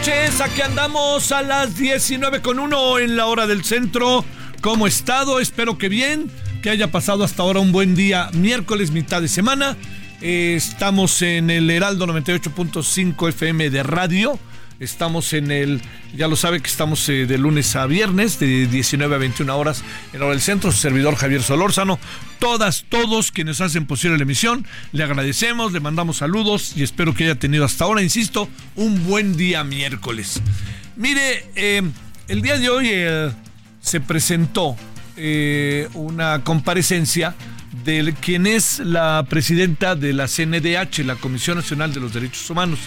Noches, aquí andamos a las 19 con uno en la hora del centro. ¿Cómo estado? Espero que bien, que haya pasado hasta ahora un buen día, miércoles, mitad de semana. Eh, estamos en el Heraldo 98.5 FM de radio. Estamos en el, ya lo sabe que estamos eh, de lunes a viernes, de 19 a 21 horas en hora del centro. Su servidor Javier Solórzano. Todas, todos quienes hacen posible la emisión, le agradecemos, le mandamos saludos y espero que haya tenido hasta ahora, insisto, un buen día miércoles. Mire, eh, el día de hoy eh, se presentó una comparecencia de quien es la presidenta de la CNDH, la Comisión Nacional de los Derechos Humanos.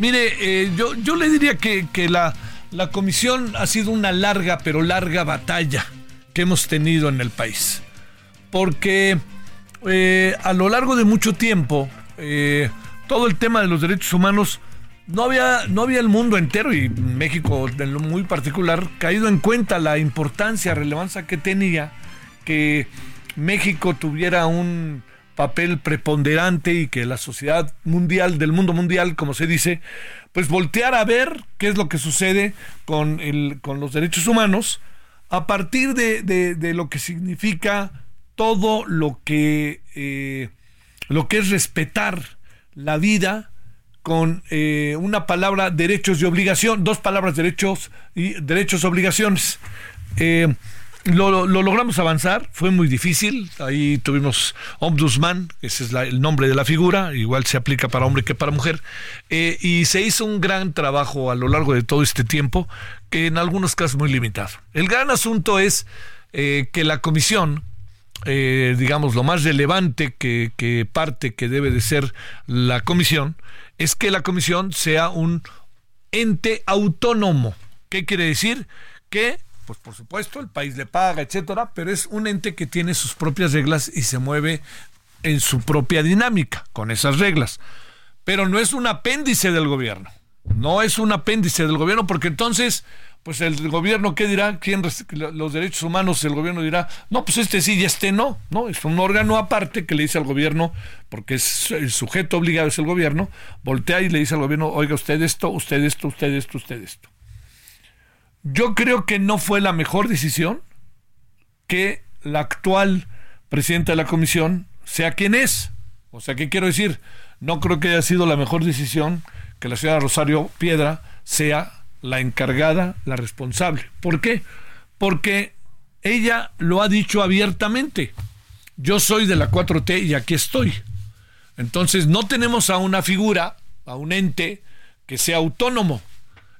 Mire, eh, yo, yo le diría que, que la, la comisión ha sido una larga, pero larga batalla que hemos tenido en el país. Porque eh, a lo largo de mucho tiempo, eh, todo el tema de los derechos humanos, no había, no había el mundo entero y México en lo muy particular caído en cuenta la importancia, relevancia que tenía que México tuviera un papel preponderante y que la sociedad mundial, del mundo mundial, como se dice, pues voltear a ver qué es lo que sucede con, el, con los derechos humanos a partir de, de- lo que significa todo lo que, eh, lo que es respetar la vida con eh, una palabra derechos y obligación, dos palabras derechos y derechos obligaciones. Eh, lo, lo- lo logramos avanzar, fue muy difícil. Ahí tuvimos Ombudsman, ese es el nombre de la figura, igual se aplica para hombre que para mujer. Eh, y se hizo un gran trabajo a lo largo de todo este tiempo, que en algunos casos muy limitado. El gran asunto es eh, que la comisión, eh, digamos, lo más relevante que, que parte que debe de ser la comisión, es que la comisión sea un ente autónomo. ¿Qué quiere decir? Que, pues por supuesto, el país le paga, etcétera, pero es un ente que tiene sus propias reglas y se mueve en su propia dinámica con esas reglas. Pero no es un apéndice del gobierno. No es un apéndice del gobierno porque entonces, pues el gobierno, ¿qué dirá? ¿Quién los derechos humanos? El gobierno dirá, no, pues este sí y este no. No, es un órgano aparte que le dice al gobierno, porque es el sujeto obligado es el gobierno, voltea y le dice al gobierno, oiga, usted esto, usted esto, usted esto, usted esto. Yo creo que no fue la mejor decisión que la actual presidenta de la comisión sea quien es. O sea, ¿qué quiero decir? No creo que haya sido la mejor decisión que la señora Rosario Piedra sea la encargada, la responsable. ¿Por qué? Porque ella lo ha dicho abiertamente. Yo soy de la 4T y aquí estoy. Entonces no tenemos a una figura, a un ente que sea autónomo.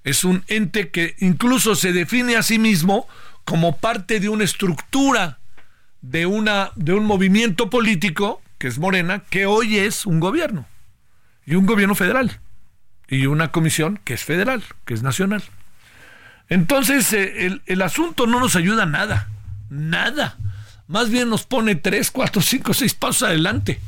Es un ente que incluso se define a sí mismo como parte de una estructura de, una, de un movimiento político que es Morena, que hoy es un gobierno, y un gobierno federal, y una comisión que es federal, que es nacional. Entonces, eh, el, el asunto no nos ayuda nada, nada. Más bien nos pone tres, cuatro, cinco, seis pasos adelante.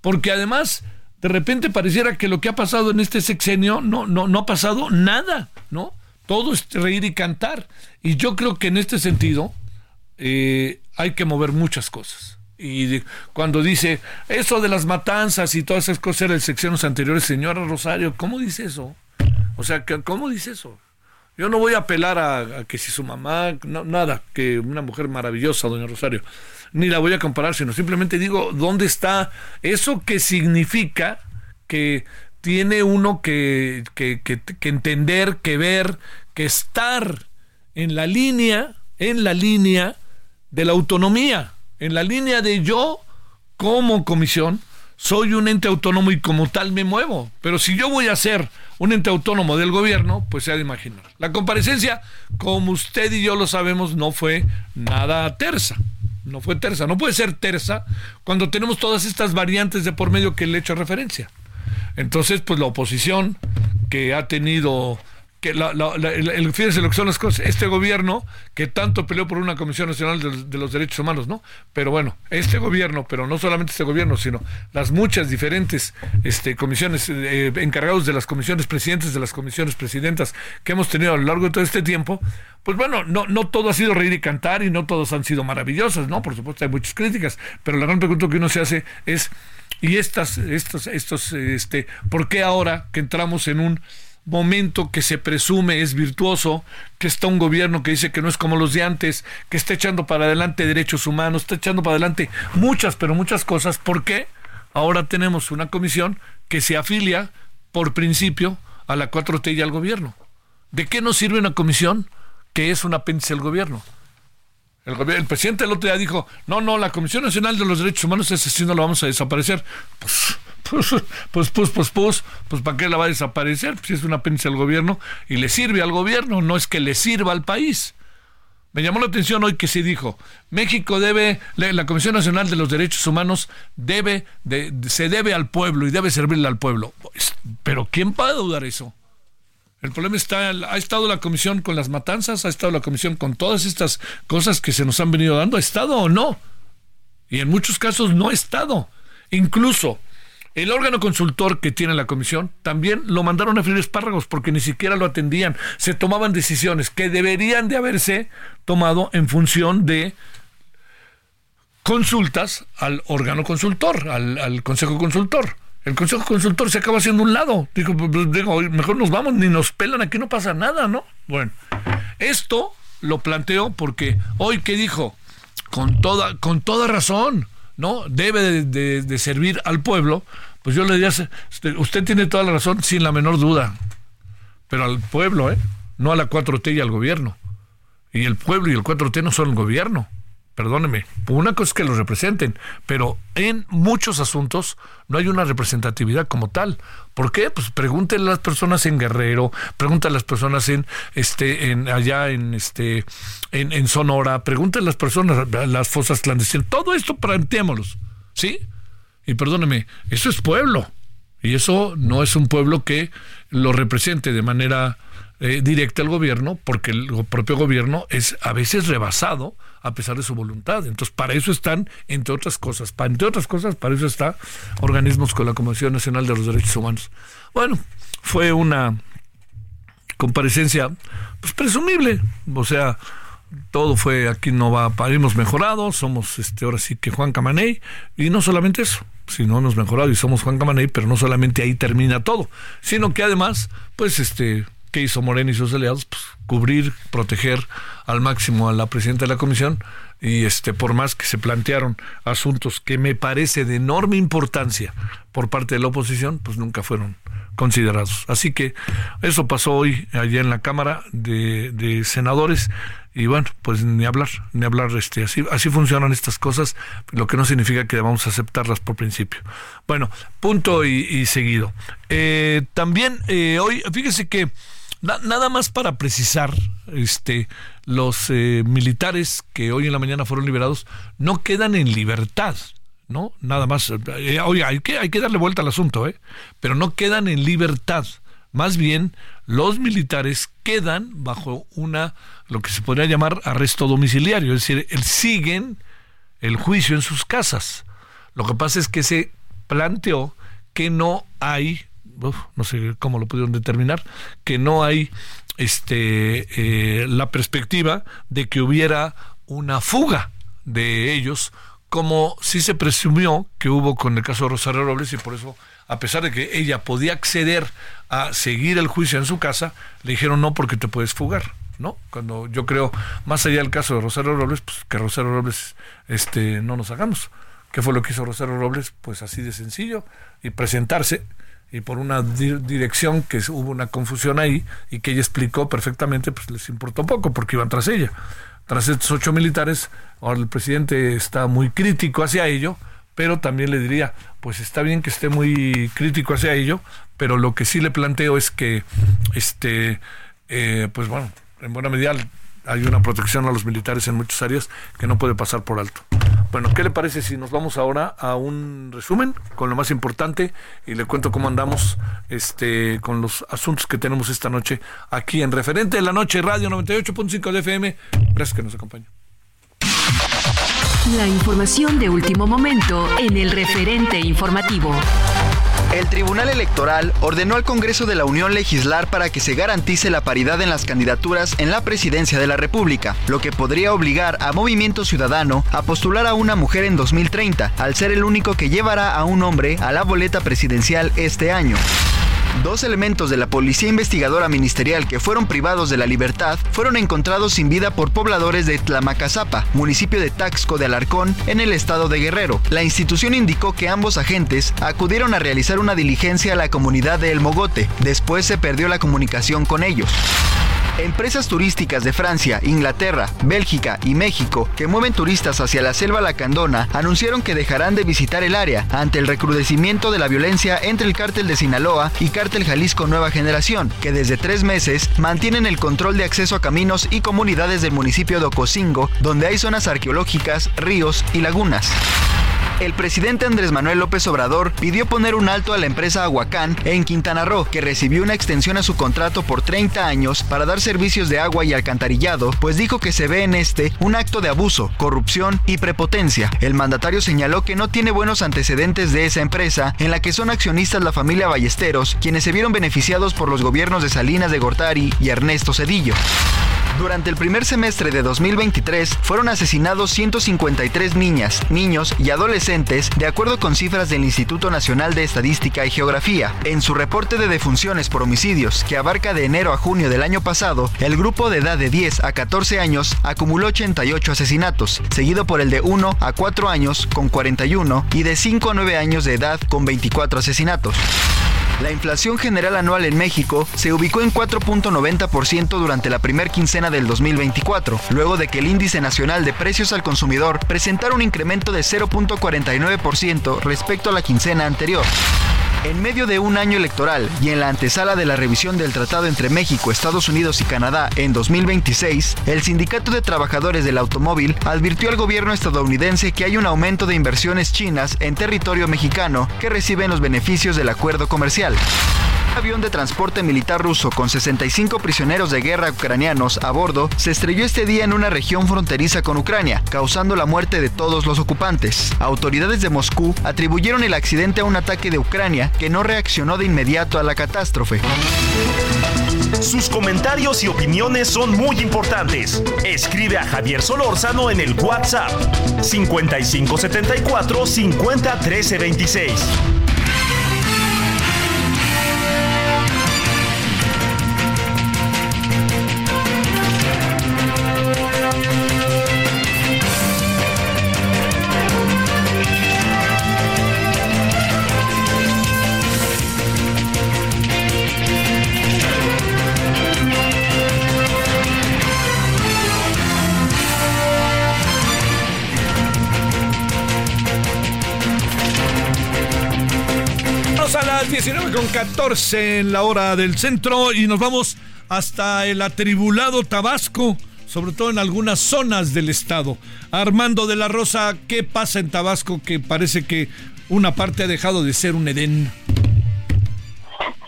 Porque además, de repente pareciera que lo que ha pasado en este sexenio no, no, no ha pasado nada, ¿no? Todo es reír y cantar. Y yo creo que en este sentido eh, hay que mover muchas cosas. Y cuando dice eso de las matanzas y todas esas cosas de secciones anteriores, señora Rosario, ¿cómo dice eso? O sea, ¿cómo dice eso? Yo no voy a apelar a, que si su mamá, nada, que una mujer maravillosa, doña Rosario, ni la voy a comparar, sino simplemente digo, ¿dónde está eso que significa que tiene uno que, que, que, entender, que ver, que estar en la línea, en la línea de la autonomía, en la línea de yo como comisión, soy un ente autónomo y como tal me muevo. Pero si yo voy a ser un ente autónomo del gobierno, pues se ha de imaginar. La comparecencia, como usted y yo lo sabemos, no fue nada tersa. No fue tersa. No puede ser tersa cuando tenemos todas estas variantes de por medio que le he hecho referencia. Entonces, pues la oposición que ha tenido que la, la, el, fíjense lo que son las cosas, este gobierno que tanto peleó por una Comisión Nacional de, los Derechos Humanos, ¿no? Pero bueno, este gobierno, pero no solamente este gobierno, sino las muchas diferentes este, comisiones, eh, encargados de las comisiones, presidentes de las comisiones, presidentas que hemos tenido a lo largo de todo este tiempo, pues bueno, no, no todo ha sido reír y cantar y no todos han sido maravillosos, ¿no? Por supuesto hay muchas críticas, pero la gran pregunta que uno se hace es, ¿y estas, estos, estos, este, por qué ahora que entramos en un momento que se presume es virtuoso, que está un gobierno que dice que no es como los de antes, que está echando para adelante derechos humanos, está echando para adelante muchas, pero muchas cosas. ¿Por qué? Ahora tenemos una comisión que se afilia por principio a la 4T y al gobierno. ¿De qué nos sirve una comisión que es un apéndice del gobierno? El, presidente el otro día dijo, no, no, la Comisión Nacional de los Derechos Humanos es así, no la vamos a desaparecer. Pues, pues, pues, pues, pues, pues, pues, ¿para qué la va a desaparecer? Pues es una apéndice al gobierno y le sirve al gobierno, no es que le sirva al país. Me llamó la atención hoy que se dijo, México debe, la Comisión Nacional de los Derechos Humanos debe, de, se debe al pueblo y debe servirle al pueblo. Pero ¿quién va a dudar eso? El problema está, ha estado la comisión con las matanzas, ha estado la comisión con todas estas cosas que se nos han venido dando, ¿ha estado o no? Y en muchos casos no ha estado. Incluso el órgano consultor que tiene la comisión también lo mandaron a freír espárragos porque ni siquiera lo atendían. Se tomaban decisiones que deberían de haberse tomado en función de consultas al órgano consultor, al, consejo consultor. El consejo consultor se acaba haciendo un lado. Digo, pues, pues, digo, mejor nos vamos, ni nos pelan, aquí no pasa nada, ¿no? Bueno, esto lo planteo porque hoy que dijo, con toda, con toda razón, ¿no? Debe de, servir al pueblo, pues yo le diría, usted tiene toda la razón, sin la menor duda, pero al pueblo, ¿eh? No a la 4T y al gobierno. Y el pueblo y el 4T no son el gobierno perdóneme, una cosa es que los representen, pero en muchos asuntos no hay una representatividad como tal. ¿Por qué? Pues pregúntenle a las personas en Guerrero, pregúntenle a las personas en este en allá en este en, Sonora, pregúntenle a las personas las fosas clandestinas, todo esto planteémoslos, ¿sí? Y perdóneme, eso es pueblo. Y eso no es un pueblo que lo represente de manera eh, directa al gobierno, porque el propio gobierno es a veces rebasado a pesar de su voluntad. Entonces, para eso están, entre otras cosas, para, entre otras cosas, para eso está organismos con la Comisión Nacional de los Derechos Humanos. Bueno, fue una comparecencia pues presumible, o sea, todo fue aquí no va, hemos mejorado, somos este ahora sí que Juan Camaney y no solamente eso, sino hemos mejorado y somos Juan Camaney, pero no solamente ahí termina todo, sino que además pues este ¿qué hizo Morena y sus aliados? Pues cubrir, proteger al máximo a la presidenta de la comisión y este por más que se plantearon asuntos que me parece de enorme importancia por parte de la oposición, pues nunca fueron considerados. Así que eso pasó hoy allá en la Cámara de, Senadores y bueno, pues ni hablar, ni hablar, este, así, así funcionan estas cosas, lo que no significa que debamos aceptarlas por principio. Bueno, punto y, seguido. Eh, también eh, hoy, fíjese que nada más para precisar, este, los eh, militares que hoy en la mañana fueron liberados no quedan en libertad. ¿no? Nada más. Eh, oiga, hay que, hay que darle vuelta al asunto, ¿eh? Pero no quedan en libertad. Más bien, los militares quedan bajo una, lo que se podría llamar arresto domiciliario, es decir, siguen el juicio en sus casas. Lo que pasa es que se planteó que no hay, no sé cómo lo pudieron determinar, que no hay este, eh, la perspectiva de que hubiera una fuga de ellos, como sí se presumió que hubo con el caso de Rosario Robles y por eso, a pesar de que ella podía acceder a seguir el juicio en su casa, le dijeron no porque te puedes fugar. ¿no? Cuando yo creo, más allá del caso de Rosario Robles, pues que Rosario Robles este, no nos hagamos. ¿Qué fue lo que hizo Rosario Robles? Pues así de sencillo, y presentarse, y por una dirección que hubo una confusión ahí, y que ella explicó perfectamente, pues les importó poco, porque iban tras ella. Tras estos ocho militares, ahora el presidente está muy crítico hacia ello, pero también le diría, pues está bien que esté muy crítico hacia ello, pero lo que sí le planteo es que, este, eh, pues bueno, en buena medida hay una protección a los militares en muchas áreas que no puede pasar por alto. Bueno, ¿qué le parece si nos vamos ahora a un resumen con lo más importante y le cuento cómo andamos este con los asuntos que tenemos esta noche aquí en Referente de la Noche Radio 98.5 de FM. Gracias que nos acompañe. La información de último momento en el Referente Informativo. El Tribunal Electoral ordenó al Congreso de la Unión legislar para que se garantice la paridad en las candidaturas en la presidencia de la República, lo que podría obligar a Movimiento Ciudadano a postular a una mujer en 2030, al ser el único que llevará a un hombre a la boleta presidencial este año. Dos elementos de la Policía Investigadora Ministerial que fueron privados de la libertad fueron encontrados sin vida por pobladores de Tlamacazapa, municipio de Taxco de Alarcón, en el estado de Guerrero. La institución indicó que ambos agentes acudieron a realizar una diligencia a la comunidad de El Mogote. Después se perdió la comunicación con ellos. Empresas turísticas de Francia, Inglaterra, Bélgica y México que mueven turistas hacia la selva lacandona anunciaron que dejarán de visitar el área ante el recrudecimiento de la violencia entre el cártel de Sinaloa y cártel Jalisco Nueva Generación, que desde tres meses mantienen el control de acceso a caminos y comunidades del municipio de Ocosingo, donde hay zonas arqueológicas, ríos y lagunas. El presidente Andrés Manuel López Obrador pidió poner un alto a la empresa Aguacán en Quintana Roo, que recibió una extensión a su contrato por 30 años para dar servicios de agua y alcantarillado, pues dijo que se ve en este un acto de abuso, corrupción y prepotencia. El mandatario señaló que no tiene buenos antecedentes de esa empresa, en la que son accionistas la familia Ballesteros, quienes se vieron beneficiados por los gobiernos de Salinas de Gortari y Ernesto Cedillo. Durante el primer semestre de 2023 fueron asesinados 153 niñas, niños y adolescentes, de acuerdo con cifras del Instituto Nacional de Estadística y Geografía. En su reporte de defunciones por homicidios, que abarca de enero a junio del año pasado, el grupo de edad de 10 a 14 años acumuló 88 asesinatos, seguido por el de 1 a 4 años con 41 y de 5 a 9 años de edad con 24 asesinatos. La inflación general anual en México se ubicó en 4.90% durante la primer quincena del 2024, luego de que el índice nacional de precios al consumidor presentara un incremento de 0.49% respecto a la quincena anterior. En medio de un año electoral y en la antesala de la revisión del tratado entre México, Estados Unidos y Canadá en 2026, el Sindicato de Trabajadores del Automóvil advirtió al gobierno estadounidense que hay un aumento de inversiones chinas en territorio mexicano que reciben los beneficios del acuerdo comercial. Avión de transporte militar ruso con 65 prisioneros de guerra ucranianos a bordo se estrelló este día en una región fronteriza con Ucrania, causando la muerte de todos los ocupantes. Autoridades de Moscú atribuyeron el accidente a un ataque de Ucrania que no reaccionó de inmediato a la catástrofe. Sus comentarios y opiniones son muy importantes. Escribe a Javier Solórzano en el WhatsApp 5574 50 26. Con 14 en la hora del centro y nos vamos hasta el atribulado Tabasco. sobre todo en algunas zonas del estado. Armando de la Rosa, ¿qué pasa en Tabasco que parece que una parte ha dejado de ser un Edén?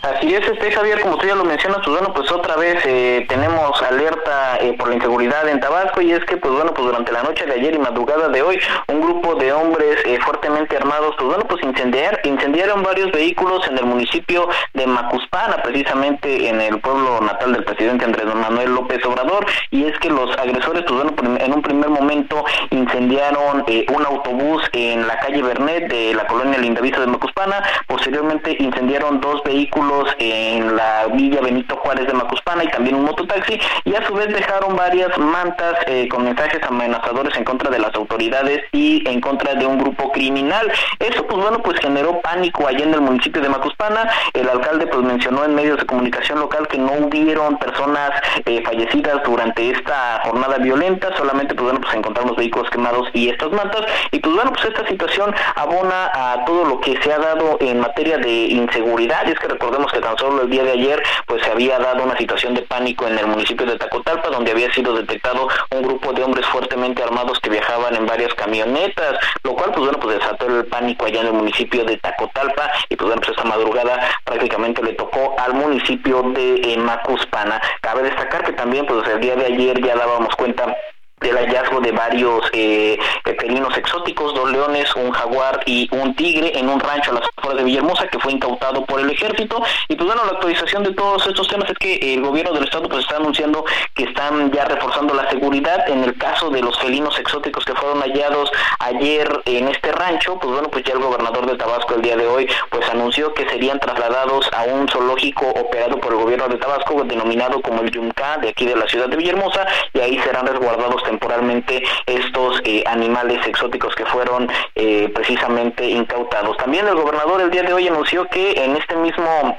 Así es, este Javier, como tú ya lo mencionas, pues bueno, pues otra vez eh, tenemos alerta eh, por la inseguridad en Tabasco y es que, pues bueno, pues durante la noche de ayer y madrugada de hoy, un grupo de hombres eh, fuertemente armados, pues bueno, pues incendiar, incendiaron varios vehículos en el municipio de Macuspana, precisamente en el pueblo natal del presidente Andrés Manuel López Obrador, y es que los agresores, pues bueno, en un primer momento incendiaron un autobús en la calle Bernet de la colonia Lindavista de Macuspana, posteriormente incendiaron dos vehículos en la Villa Benito Juárez de Macuspana y también un mototaxi y a su vez dejaron varias mantas eh, con mensajes amenazadores en contra de las autoridades y en contra de un grupo criminal. Eso pues bueno pues generó pánico allá en el municipio de Macuspana. El alcalde pues mencionó en medios de comunicación local que no hubieron personas eh, fallecidas durante esta jornada violenta, solamente pues bueno pues encontraron los vehículos quemados y estas mantas y pues bueno pues esta situación abona a todo lo que se ha dado en materia de inseguridad. Es que recordemos que tan solo el día de ayer pues se había dado una situación de pánico en el municipio de Tacotalpa donde había sido detectado un grupo de hombres fuertemente armados que viajaban en varias camionetas, lo cual pues bueno pues desató el pánico allá en el municipio de Tacotalpa y pues bueno pues esta madrugada prácticamente le tocó al municipio de eh, Macuspana. Cabe destacar que también pues el día de ayer ya dábamos cuenta del hallazgo de varios eh, felinos exóticos, dos leones, un jaguar y un tigre en un rancho a las afueras de Villahermosa que fue incautado por el ejército. Y pues bueno, la actualización de todos estos temas es que el gobierno del estado pues está anunciando que están ya reforzando la seguridad en el caso de los felinos exóticos que fueron hallados ayer en este rancho, pues bueno, pues ya el gobernador de Tabasco el día de hoy pues anunció que serían trasladados a un zoológico operado por el gobierno de Tabasco denominado como el Yumca de aquí de la ciudad de Villahermosa y ahí serán resguardados temporalmente estos eh, animales exóticos que fueron eh, precisamente incautados. También el gobernador el día de hoy anunció que en este mismo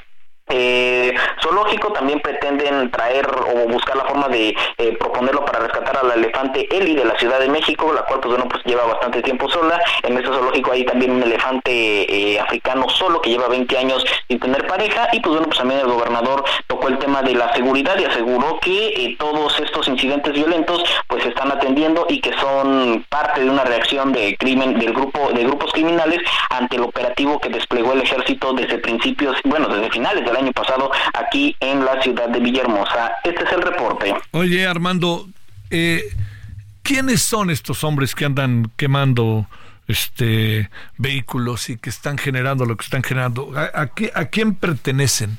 eh, zoológico también pretenden traer o buscar la forma de eh, proponerlo para rescatar al elefante Eli de la Ciudad de México, la cual pues bueno pues lleva bastante tiempo sola. En este zoológico hay también un elefante eh, africano solo que lleva 20 años sin tener pareja y pues bueno pues también el gobernador tocó el tema de la seguridad y aseguró que todos estos incidentes violentos pues se están atendiendo y que son parte de una reacción de crimen del grupo de grupos criminales ante el operativo que desplegó el ejército desde principios, bueno, desde finales del año pasado aquí en la ciudad de Villahermosa. Este es el reporte. Oye, Armando, eh, ¿quiénes son estos hombres que andan quemando este vehículos y que están generando lo que están generando? ¿A, a quién pertenecen?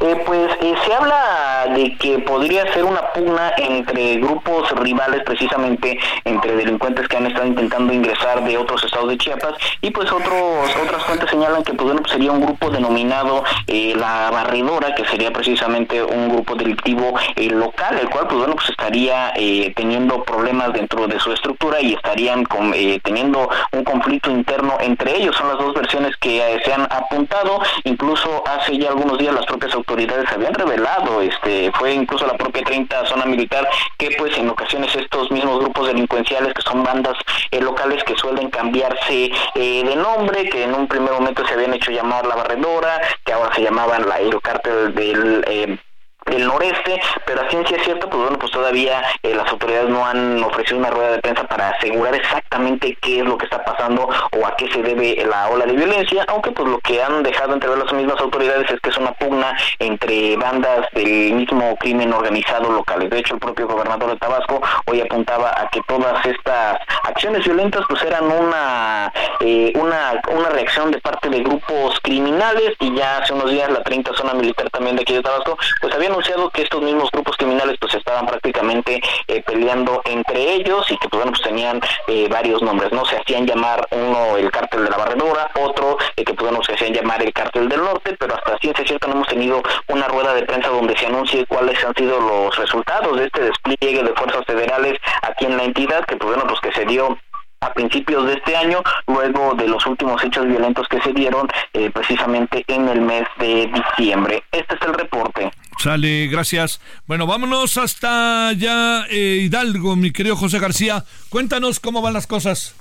Eh, pues eh, se habla de que podría ser una pugna entre grupos rivales, precisamente entre delincuentes que han estado intentando ingresar de otros estados de Chiapas y pues otros otras fuentes señalan que pues, pues sería un grupo denominado eh, la Barredora, que sería precisamente un grupo delictivo local, el cual pues bueno pues estaría teniendo problemas dentro de su estructura y estarían con, teniendo un conflicto interno entre ellos. Son las dos versiones que se han apuntado, incluso hace ya algunos días las propias autoridades habían revelado, este, fue incluso la propia 30 zona militar, que pues en ocasiones estos mismos grupos delincuenciales, que son bandas eh, locales que suelen cambiarse eh, de nombre, que en un primer momento se habían hecho llamar la barredora, que ahora se llamaban la aerocártel del... Del noreste, pero a ciencia cierta, pues bueno, pues todavía eh, las autoridades no han ofrecido una rueda de prensa para asegurar exactamente qué es lo que está pasando o a qué se debe la ola de violencia, aunque pues lo que han dejado entrever las mismas autoridades es que es una pugna entre bandas del mismo crimen organizado locales. De hecho, el propio gobernador de Tabasco hoy apuntaba a que todas estas acciones violentas pues eran una eh, una, una reacción de parte de grupos criminales y ya hace unos días la 30 zona militar también de aquí de Tabasco pues habían anunciado que estos mismos grupos criminales pues estaban prácticamente eh, peleando entre ellos y que pues bueno pues tenían eh, varios nombres, ¿no? Se hacían llamar uno el cártel de la barredora, otro eh, que pues bueno se hacían llamar el cártel del norte, pero hasta ciencia cierta no hemos tenido una rueda de prensa donde se anuncie cuáles han sido los resultados de este despliegue de fuerzas federales aquí en la entidad, que pues bueno pues que se dio a principios de este año, luego de los últimos hechos violentos que se dieron eh, precisamente en el mes de diciembre. Este es el reporte. Sale, gracias. Bueno, vámonos hasta ya eh, Hidalgo, mi querido José García. Cuéntanos cómo van las cosas.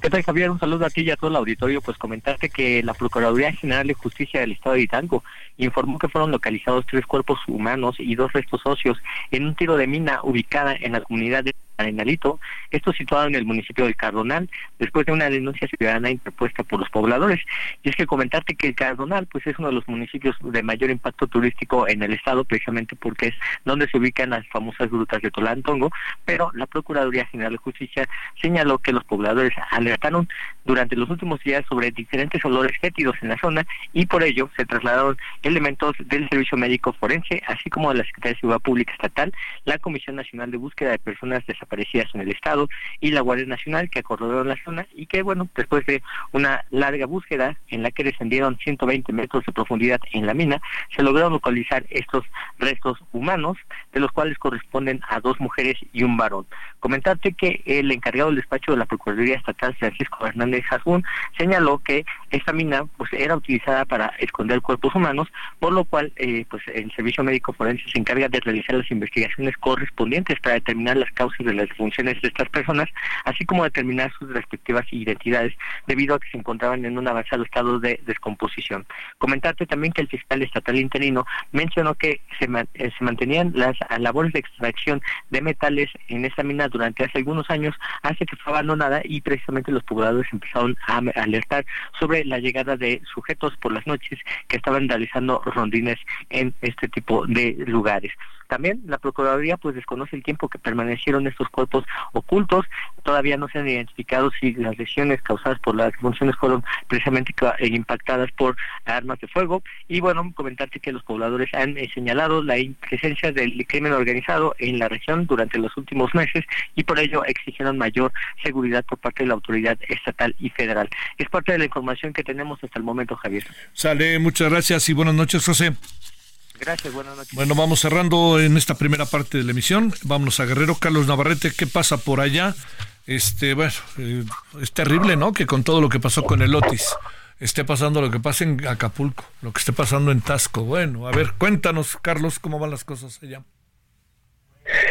¿Qué tal, Javier? Un saludo a ti y a todo el auditorio. Pues comentarte que la Procuraduría General de Justicia del Estado de Hidalgo informó que fueron localizados tres cuerpos humanos y dos restos óseos en un tiro de mina ubicada en la comunidad de Arenalito, esto situado en el municipio del Cardonal, después de una denuncia ciudadana interpuesta por los pobladores. Y es que comentarte que el Cardonal pues es uno de los municipios de mayor impacto turístico en el estado, precisamente porque es donde se ubican las famosas grutas de Tolantongo, pero la Procuraduría General de Justicia señaló que los pobladores alertaron durante los últimos días sobre diferentes olores fétidos en la zona y por ello se trasladaron elementos del Servicio Médico Forense, así como de la Secretaría de Seguridad Pública Estatal, la Comisión Nacional de Búsqueda de Personas Desaparecidas en el estado y la Guardia Nacional que acordaron la zona y que bueno, después de una larga búsqueda en la que descendieron 120 metros de profundidad en la mina, se lograron localizar estos restos humanos, de los cuales corresponden a dos mujeres y un varón. Comentarte que el encargado del despacho de la Procuraduría Estatal, Francisco Hernández Jazún, señaló que esta mina pues era utilizada para esconder cuerpos humanos, por lo cual eh, pues el Servicio Médico Forense se encarga de realizar las investigaciones correspondientes para determinar las causas de las funciones de estas personas, así como determinar sus respectivas identidades, debido a que se encontraban en un avanzado estado de descomposición. Comentarte también que el fiscal estatal interino mencionó que se, eh, se mantenían las labores de extracción de metales en esa mina durante hace algunos años, hace que fue abandonada y precisamente los pobladores empezaron a alertar sobre la llegada de sujetos por las noches que estaban realizando rondines en este tipo de lugares. También la Procuraduría pues desconoce el tiempo que permanecieron estos cuerpos ocultos, todavía no se han identificado si las lesiones causadas por las funciones fueron precisamente eh, impactadas por armas de fuego y bueno, comentarte que los pobladores han eh, señalado la presencia del crimen organizado en la región durante los últimos meses y por ello exigieron mayor seguridad por parte de la autoridad estatal y federal. Es parte de la información que tenemos hasta el momento, Javier. Sale, muchas gracias y buenas noches, José. Gracias, buenas noches. Bueno, vamos cerrando en esta primera parte de la emisión. Vámonos a Guerrero. Carlos Navarrete, ¿qué pasa por allá? Este, bueno, eh, es terrible, ¿no? Que con todo lo que pasó con el Otis esté pasando lo que pasa en Acapulco, lo que esté pasando en Tasco. Bueno, a ver, cuéntanos, Carlos, cómo van las cosas allá.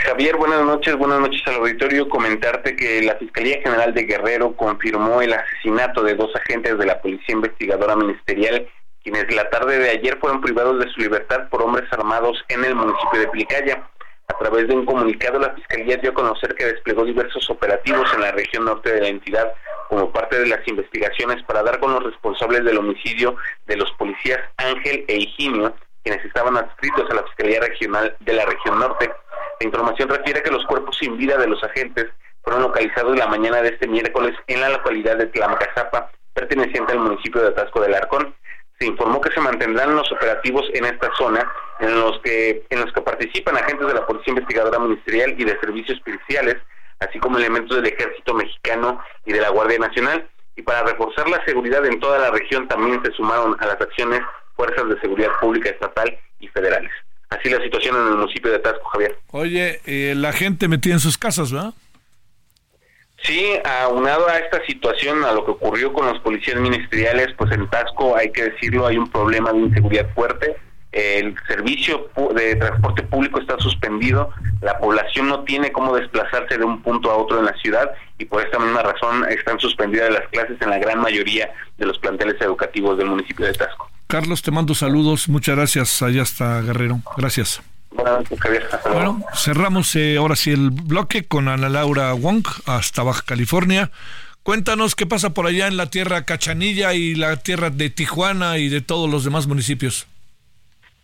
Javier, buenas noches, buenas noches al auditorio. Comentarte que la Fiscalía General de Guerrero confirmó el asesinato de dos agentes de la Policía Investigadora Ministerial quienes la tarde de ayer fueron privados de su libertad por hombres armados en el municipio de Plicaya. A través de un comunicado, la Fiscalía dio a conocer que desplegó diversos operativos en la región norte de la entidad como parte de las investigaciones para dar con los responsables del homicidio de los policías Ángel e Higinio, quienes estaban adscritos a la Fiscalía Regional de la región norte. La información refiere que los cuerpos sin vida de los agentes fueron localizados la mañana de este miércoles en la localidad de Tlamacazapa, perteneciente al municipio de Atasco del Arcón se informó que se mantendrán los operativos en esta zona en los que en los que participan agentes de la Policía Investigadora Ministerial y de Servicios Policiales, así como elementos del Ejército Mexicano y de la Guardia Nacional. Y para reforzar la seguridad en toda la región también se sumaron a las acciones fuerzas de seguridad pública estatal y federales. Así la situación en el municipio de Tasco, Javier. Oye, eh, la gente metida en sus casas, ¿verdad? Sí, aunado a esta situación, a lo que ocurrió con los policías ministeriales, pues en Tasco, hay que decirlo, hay un problema de inseguridad fuerte. El servicio de transporte público está suspendido, la población no tiene cómo desplazarse de un punto a otro en la ciudad y por esta misma razón están suspendidas las clases en la gran mayoría de los planteles educativos del municipio de Tasco. Carlos, te mando saludos, muchas gracias, allá está Guerrero, gracias. Bueno, cerramos eh, ahora sí el bloque con Ana Laura Wong hasta Baja California. Cuéntanos qué pasa por allá en la tierra Cachanilla y la tierra de Tijuana y de todos los demás municipios.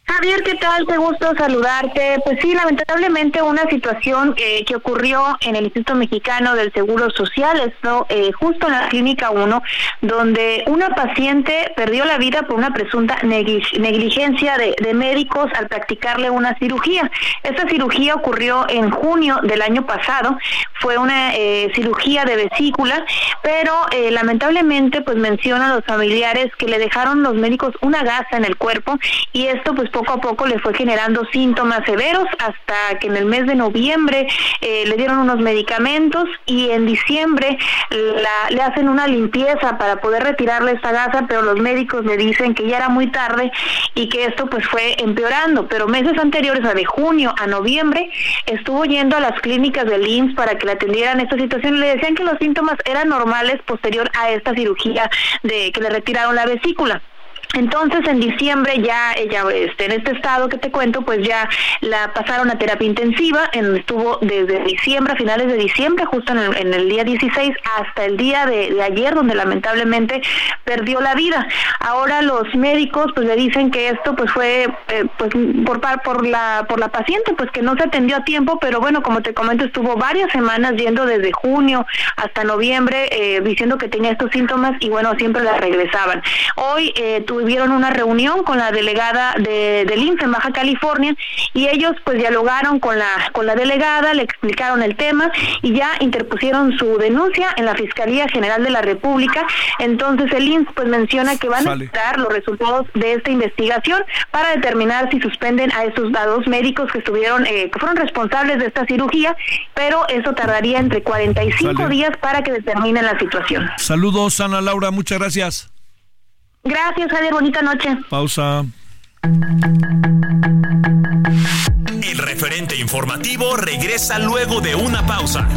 Javier, ¿qué tal? Qué gusto saludarte. Pues sí, lamentablemente una situación eh, que ocurrió en el Instituto Mexicano del Seguro Social, esto eh, justo en la Clínica 1, donde una paciente perdió la vida por una presunta negligencia de, médicos al practicarle una cirugía. Esta cirugía ocurrió en junio del año pasado, fue una eh, cirugía de vesícula, pero lamentablemente pues mencionan los familiares que le dejaron los médicos una gasa en el cuerpo y esto pues poco a poco le fue generando síntomas severos hasta que en el mes de noviembre eh, le dieron unos medicamentos y en diciembre le hacen una limpieza para poder retirarle esta gasa, pero los médicos le dicen que ya era muy tarde y que esto pues fue empeorando. Pero meses anteriores, a de junio a noviembre, estuvo yendo a las clínicas del IMSS para que le atendieran esta situación y le decían que los síntomas eran normales posterior a esta cirugía de que le retiraron la vesícula. Entonces en diciembre ya ella este, en este estado que te cuento pues ya la pasaron a terapia intensiva, en, estuvo desde diciembre, a finales de diciembre, justo en el, día 16 hasta el día de, ayer donde lamentablemente perdió la vida. Ahora los médicos pues le dicen que esto pues fue eh, pues por, por la por la paciente pues que no se atendió a tiempo, pero bueno como te comento estuvo varias semanas yendo desde junio hasta noviembre eh, diciendo que tenía estos síntomas y bueno siempre la regresaban. Hoy eh, tuvieron una reunión con la delegada de, del INSE en Baja California y ellos pues dialogaron con la, con la delegada, le explicaron el tema y ya interpusieron su denuncia en la Fiscalía General de la República. Entonces el INSE pues menciona que van a dar los resultados de esta investigación para determinar si suspenden a esos dos médicos que estuvieron, eh, que fueron responsables de esta cirugía, pero eso tardaría entre 45 días para que determinen la situación. Saludos, Ana Laura, muchas gracias. Gracias, Javier. Bonita noche. Pausa. El referente informativo regresa luego de una pausa.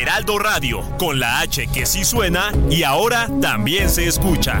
Heraldo Radio, con la H que sí suena y ahora también se escucha.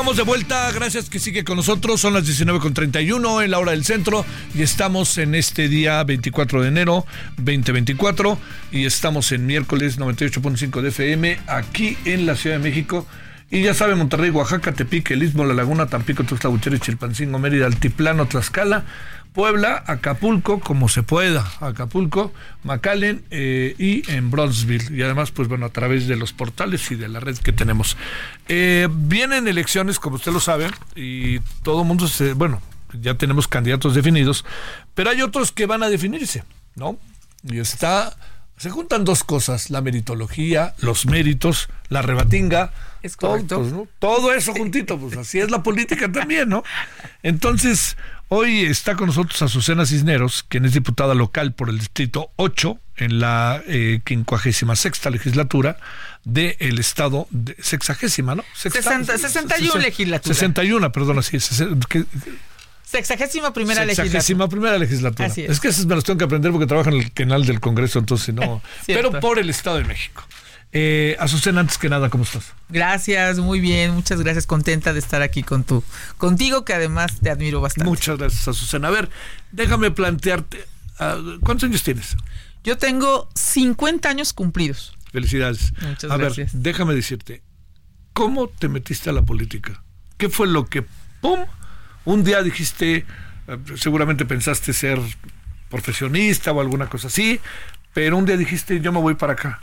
Estamos de vuelta. Gracias que sigue con nosotros. Son las 19.31 en la hora del centro y estamos en este día 24 de enero 2024 y estamos en miércoles 98.5 de FM aquí en la Ciudad de México. Y ya sabe, Monterrey, Oaxaca, Tepic, El Istmo, La Laguna, Tampico, Tuxtla Gutiérrez, Chilpancingo, Mérida, Altiplano, Tlaxcala, Puebla, Acapulco, como se pueda, Acapulco, McAllen eh, y en Bronzeville. Y además, pues bueno, a través de los portales y de la red que tenemos. Eh, vienen elecciones, como usted lo sabe, y todo el mundo se, bueno, ya tenemos candidatos definidos, pero hay otros que van a definirse, ¿no? Y está, se juntan dos cosas, la meritología, los méritos, la rebatinga, es correcto. Todo, todo eso juntito, pues así es la política también, ¿no? Entonces, Hoy está con nosotros Azucena Cisneros, quien es diputada local por el Distrito 8 en la eh, 56 legislatura del Estado, de, sexagésima, ¿no? 61 legislatura. 61, perdón, así Sexagésima primera Sexagésima primera legislatura. es. es. que esas me las tengo que aprender porque trabajo en el canal del Congreso, entonces no. pero por el Estado de México. Eh, Azucena, antes que nada, ¿cómo estás? Gracias, muy bien, muchas gracias, contenta de estar aquí con tu, contigo, que además te admiro bastante. Muchas gracias, Azucena. A ver, déjame plantearte, uh, ¿cuántos años tienes? Yo tengo 50 años cumplidos. Felicidades. Muchas a gracias. ver, déjame decirte, ¿cómo te metiste a la política? ¿Qué fue lo que, pum, un día dijiste, uh, seguramente pensaste ser profesionista o alguna cosa así, pero un día dijiste, yo me voy para acá?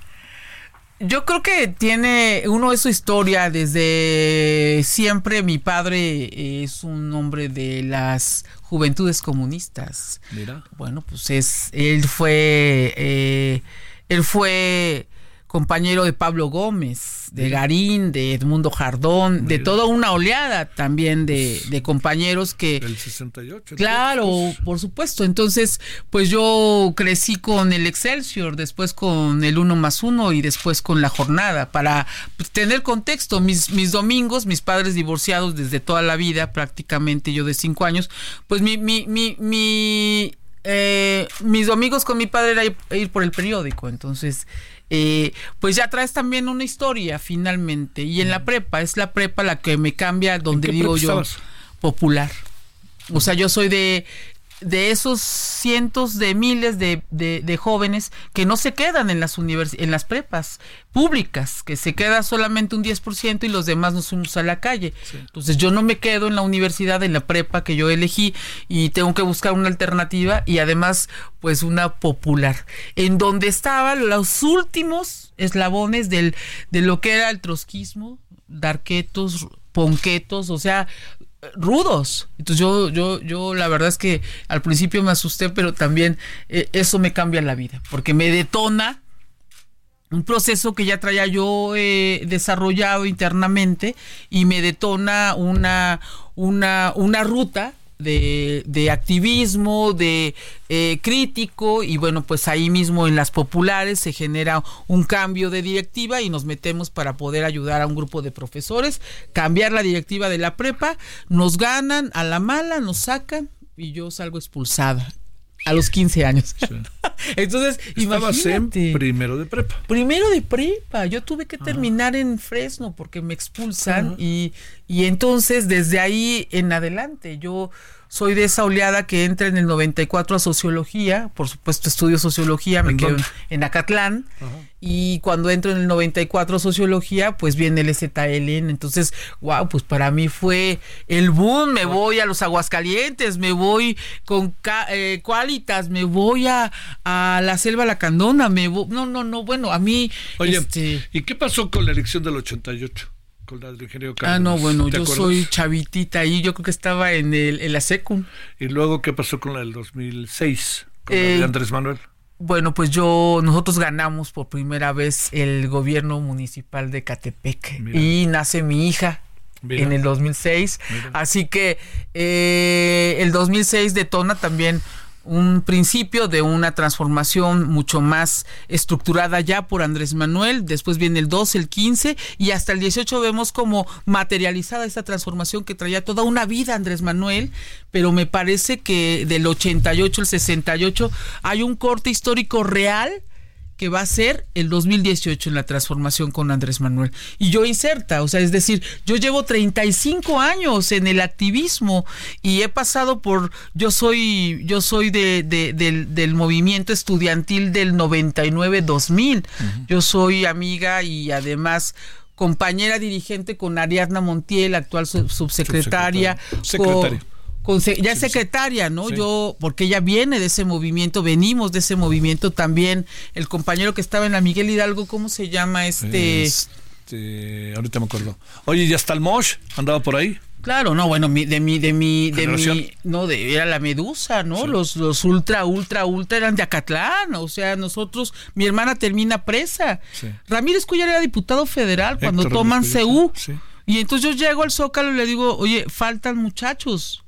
Yo creo que tiene uno de su historia desde siempre. Mi padre es un hombre de las juventudes comunistas. Mira. Bueno, pues es él fue eh, él fue compañero de Pablo Gómez, de Garín, de Edmundo Jardón, de toda una oleada también de, de compañeros que... El 68. Claro, por supuesto. Entonces, pues yo crecí con el Excelsior, después con el uno más uno y después con la jornada. Para pues, tener contexto, mis, mis domingos, mis padres divorciados desde toda la vida, prácticamente yo de cinco años, pues mi, mi, mi, mi eh, mis domingos con mi padre era ir, por el periódico. Entonces, eh, pues ya traes también una historia finalmente. Y en la prepa, es la prepa la que me cambia donde digo yo popular. O sea, yo soy de de esos cientos de miles de, de, jóvenes que no se quedan en las en las prepas públicas, que se queda solamente un 10% y los demás nos fuimos a la calle. Entonces yo no me quedo en la universidad, en la prepa que yo elegí y tengo que buscar una alternativa y además pues una popular, en donde estaban los últimos eslabones del, de lo que era el trotskismo, darquetos, ponquetos, o sea, rudos. Entonces yo, yo, yo la verdad es que al principio me asusté, pero también eh, eso me cambia la vida, porque me detona un proceso que ya traía yo eh, desarrollado internamente y me detona una, una, una ruta de, de activismo, de eh, crítico y bueno, pues ahí mismo en las populares se genera un cambio de directiva y nos metemos para poder ayudar a un grupo de profesores, cambiar la directiva de la prepa, nos ganan a la mala, nos sacan y yo salgo expulsada a los 15 años. Entonces, Estabas imagínate. primero de prepa. Primero de prepa. Yo tuve que terminar en Fresno porque me expulsan y, y entonces desde ahí en adelante yo soy de esa oleada que entra en el 94 a sociología, por supuesto estudio sociología, me quedo en, Acatlán, y cuando entro en el 94 a sociología, pues viene el ZLN, entonces, wow, pues para mí fue el boom, me voy a los Aguascalientes, me voy con eh, Qualitas, me voy a, a la Selva Lacandona, me voy, no, no, no, bueno, a mí... Oye, este ¿y qué pasó con la elección del 88? Con la Ah, no, bueno, yo soy chavitita ahí, yo creo que estaba en, el, en la SECUM. ¿Y luego qué pasó con la del 2006? Con la de eh, Andrés Manuel. Bueno, pues yo, nosotros ganamos por primera vez el gobierno municipal de Catepec y nace mi hija en el 2006. Así que eh, el 2006 detona también un principio de una transformación mucho más estructurada ya por Andrés Manuel, después viene el 12, el 15 y hasta el 18 vemos como materializada esta transformación que traía toda una vida Andrés Manuel, pero me parece que del 88 al 68 hay un corte histórico real que va a ser el 2018 en la transformación con Andrés Manuel. Y yo inserta, o sea, es decir, yo llevo 35 años en el activismo y he pasado por, yo soy, yo soy de, del, movimiento estudiantil del 99-2000, yo soy amiga y además compañera dirigente con Ariadna Montiel, actual subsecretaria. Secretaria ya es secretaria, ¿no? Yo, porque ella viene de ese movimiento, venimos de ese movimiento también. El compañero que estaba en la Miguel Hidalgo, ¿cómo se llama este? Este, ahorita me acuerdo. Oye, ¿ya está el Mosh? ¿Andaba por ahí? Claro, no, bueno, de mi, de mi, de mi, no, de, era la medusa, ¿no? Los, los ultra, ultra, ultra eran de Acatlán, o sea, nosotros, mi hermana termina presa. Ramírez Cuyar era diputado federal cuando toman CU. Y entonces yo llego al Zócalo y le digo, oye, faltan muchachos.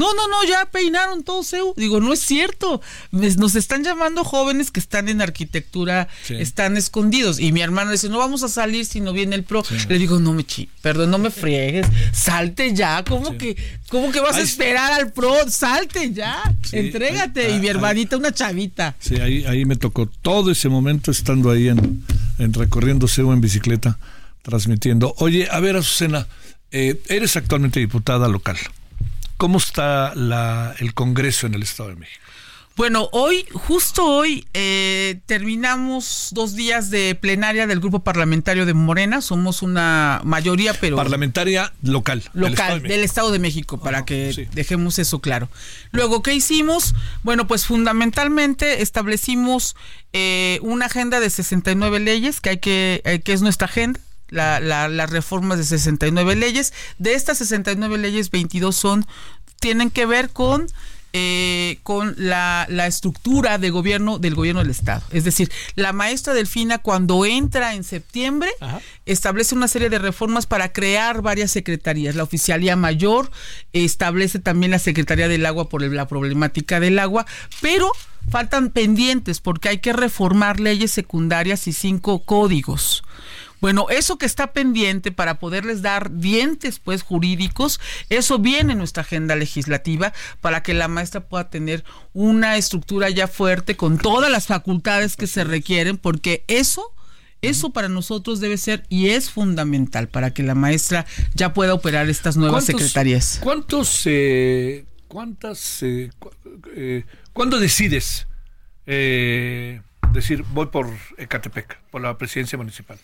No, no, no, ya peinaron todo CEU. Digo, no es cierto. Nos están llamando jóvenes que están en arquitectura, están escondidos. Y mi hermano dice, no vamos a salir si no viene el pro. Le digo, no me chi, perdón, no me friegues. Salte ya. ¿Cómo que, cómo que vas a esperar al pro? Salte ya. Entrégate. y mi hermanita, una chavita. Sí, ahí, ahí me tocó todo ese momento estando ahí en, en recorriendo CEU en bicicleta, transmitiendo. Oye, a ver, Azucena, eh, eres actualmente diputada local. ¿Cómo está la, el Congreso en el Estado de México? Bueno, hoy, justo hoy, eh, terminamos dos días de plenaria del Grupo Parlamentario de Morena. Somos una mayoría, pero... Parlamentaria local. Local, del Estado de México, para que dejemos eso claro. Luego, ¿qué hicimos? Bueno, pues fundamentalmente establecimos eh, una agenda de 69 leyes, que, hay que, eh, que es nuestra agenda la, la, las reformas de 69 leyes. De estas 69 leyes, 22 son, tienen que ver con eh, con la, la, estructura de gobierno del gobierno del Estado. Es decir, la maestra Delfina cuando entra en septiembre establece una serie de reformas para crear varias secretarías. La Oficialía Mayor establece también la Secretaría del Agua por la problemática del agua, pero faltan pendientes porque hay que reformar leyes secundarias y cinco códigos. Bueno, eso que está pendiente para poderles dar dientes pues jurídicos, eso viene en nuestra agenda legislativa para que la maestra pueda tener una estructura ya fuerte con todas las facultades que se requieren, porque eso eso para nosotros debe ser y es fundamental para que la maestra ya pueda operar estas nuevas secretarías. ¿Cuántos, eh, cuántas, eh, eh, cuándo decides decir voy por Ecatepec, por la presidencia municipal?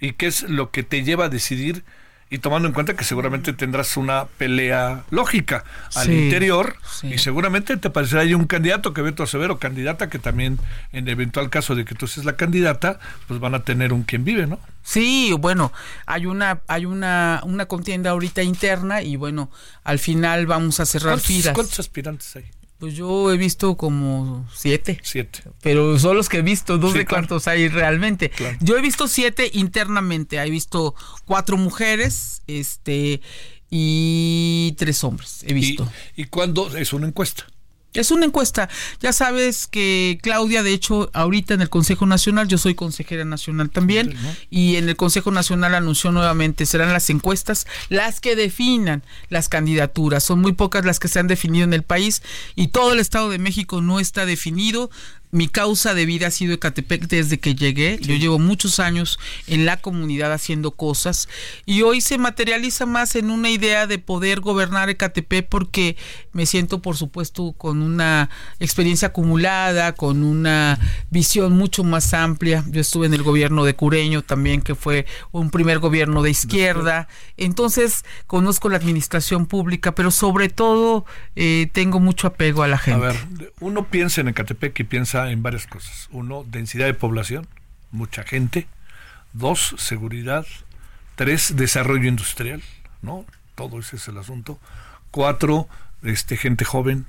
Y qué es lo que te lleva a decidir y tomando en cuenta que seguramente tendrás una pelea lógica al interior y seguramente te parecerá ahí un candidato que Beto Severo, candidata que también en eventual caso de que tú seas la candidata, pues van a tener un quien vive, ¿no? Sí, bueno, hay una hay una una contienda ahorita interna y bueno, al final vamos a cerrar filas. ¿Cuántos aspirantes hay? Pues yo he visto como siete. Siete. Pero son los que he visto, no sé cuántos hay realmente. Yo he visto siete internamente. He visto cuatro mujeres, este, y tres hombres. He visto. ¿Y, y cuándo es una encuesta? Es una encuesta. Ya sabes que Claudia, de hecho, ahorita en el Consejo Nacional, yo soy consejera nacional también, y en el Consejo Nacional anunció nuevamente, serán las encuestas las que definan las candidaturas. Son muy pocas las que se han definido en el país y todo el Estado de México no está definido mi causa de vida ha sido Ecatepec desde que llegué. Yo llevo muchos años en la comunidad haciendo cosas y hoy se materializa más en una idea de poder gobernar Ecatepec porque me siento, por supuesto, con una experiencia acumulada, con una visión mucho más amplia. Yo estuve en el gobierno de Cureño también, que fue un primer gobierno de izquierda. Entonces, conozco la administración pública, pero sobre todo eh, tengo mucho apego a la gente. A ver, uno piensa en Ecatepec y piensa en varias cosas. Uno, densidad de población, mucha gente. Dos, seguridad. Tres, desarrollo industrial, ¿no? Todo ese es el asunto. Cuatro, este, gente joven.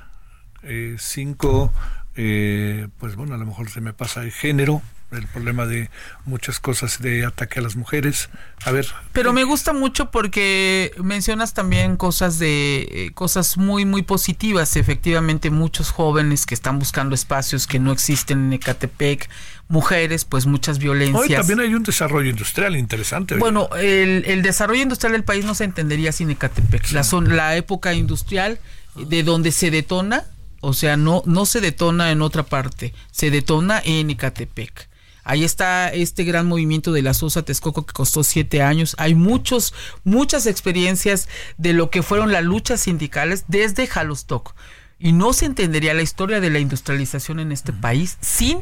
Eh, cinco, eh, pues bueno, a lo mejor se me pasa el género, el problema de muchas cosas de ataque a las mujeres. A ver. Pero me gusta mucho porque mencionas también cosas de eh, cosas muy muy positivas. Efectivamente, muchos jóvenes que están buscando espacios que no existen en Ecatepec, mujeres, pues muchas violencias. Hoy también hay un desarrollo industrial interesante. Bueno, el, desarrollo industrial del país no se entendería sin Ecatepec. La, son, la época industrial de donde se detona o sea, no, no se detona en otra parte, se detona en Ecatepec. Ahí está este gran movimiento de la Sosa Texcoco que costó siete años. Hay muchos, muchas experiencias de lo que fueron las luchas sindicales desde Jalostoc. Y no se entendería la historia de la industrialización en este país sin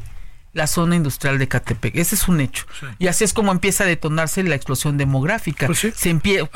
la zona industrial de Catepec. Ese es un hecho. Y así es como empieza a detonarse la explosión demográfica. Pues se empieza,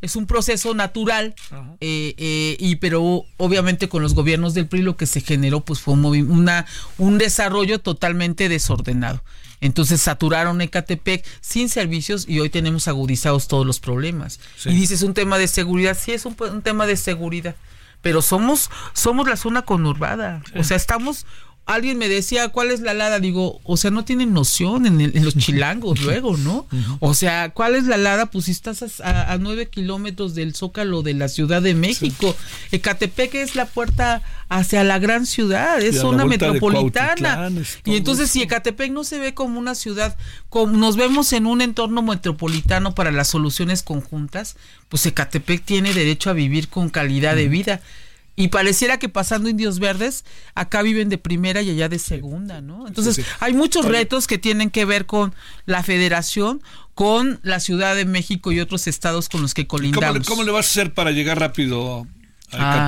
Es un proceso natural, eh, eh, y pero obviamente con los gobiernos del PRI lo que se generó pues fue un, una, un desarrollo totalmente desordenado. Entonces saturaron Ecatepec sin servicios y hoy tenemos agudizados todos los problemas. Y dices un tema de seguridad, sí es un, un tema de seguridad pero somos somos la zona conurbada. O sea, estamos alguien me decía, ¿cuál es la lada? Digo, o sea, no tienen noción en, los chilangos luego, ¿no? O sea, ¿cuál es la lada? Pues si estás a, nueve kilómetros del zócalo de la Ciudad de México. Ecatepec es la puerta hacia la gran ciudad, es zona metropolitana. Y entonces si Ecatepec no se ve como una ciudad, como nos vemos en un entorno metropolitano para las soluciones conjuntas, pues Ecatepec tiene derecho a vivir con calidad de vida. Y pareciera que pasando indios verdes, acá viven de primera y allá de segunda, ¿no? Entonces, hay muchos retos que tienen que ver con la federación, con la Ciudad de México y otros estados con los que colindamos. ¿Cómo le, vas a hacer para llegar rápido a ah,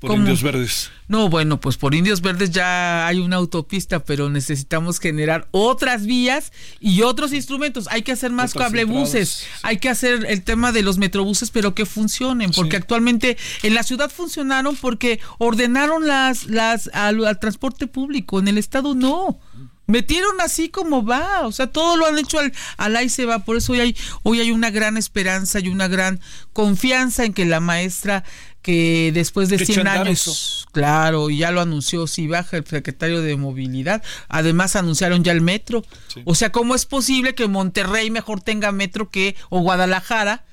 Por Indios Verdes. No, bueno, pues por Indios Verdes ya hay una autopista, pero necesitamos generar otras vías y otros instrumentos. Hay que hacer más cablebuses, hay que hacer el tema de los metrobuses, pero que funcionen, porque actualmente en la ciudad funcionaron porque ordenaron las, las al transporte público, en el estado no. Metieron así como va, o sea, todo lo han hecho al, al ahí se va, por eso hoy hay, hoy hay una gran esperanza y una gran confianza en que la maestra que después de 100 años, claro, ya lo anunció, si baja el secretario de movilidad, además anunciaron ya el metro, o sea, ¿cómo es posible que Monterrey mejor tenga metro que, o Guadalajara,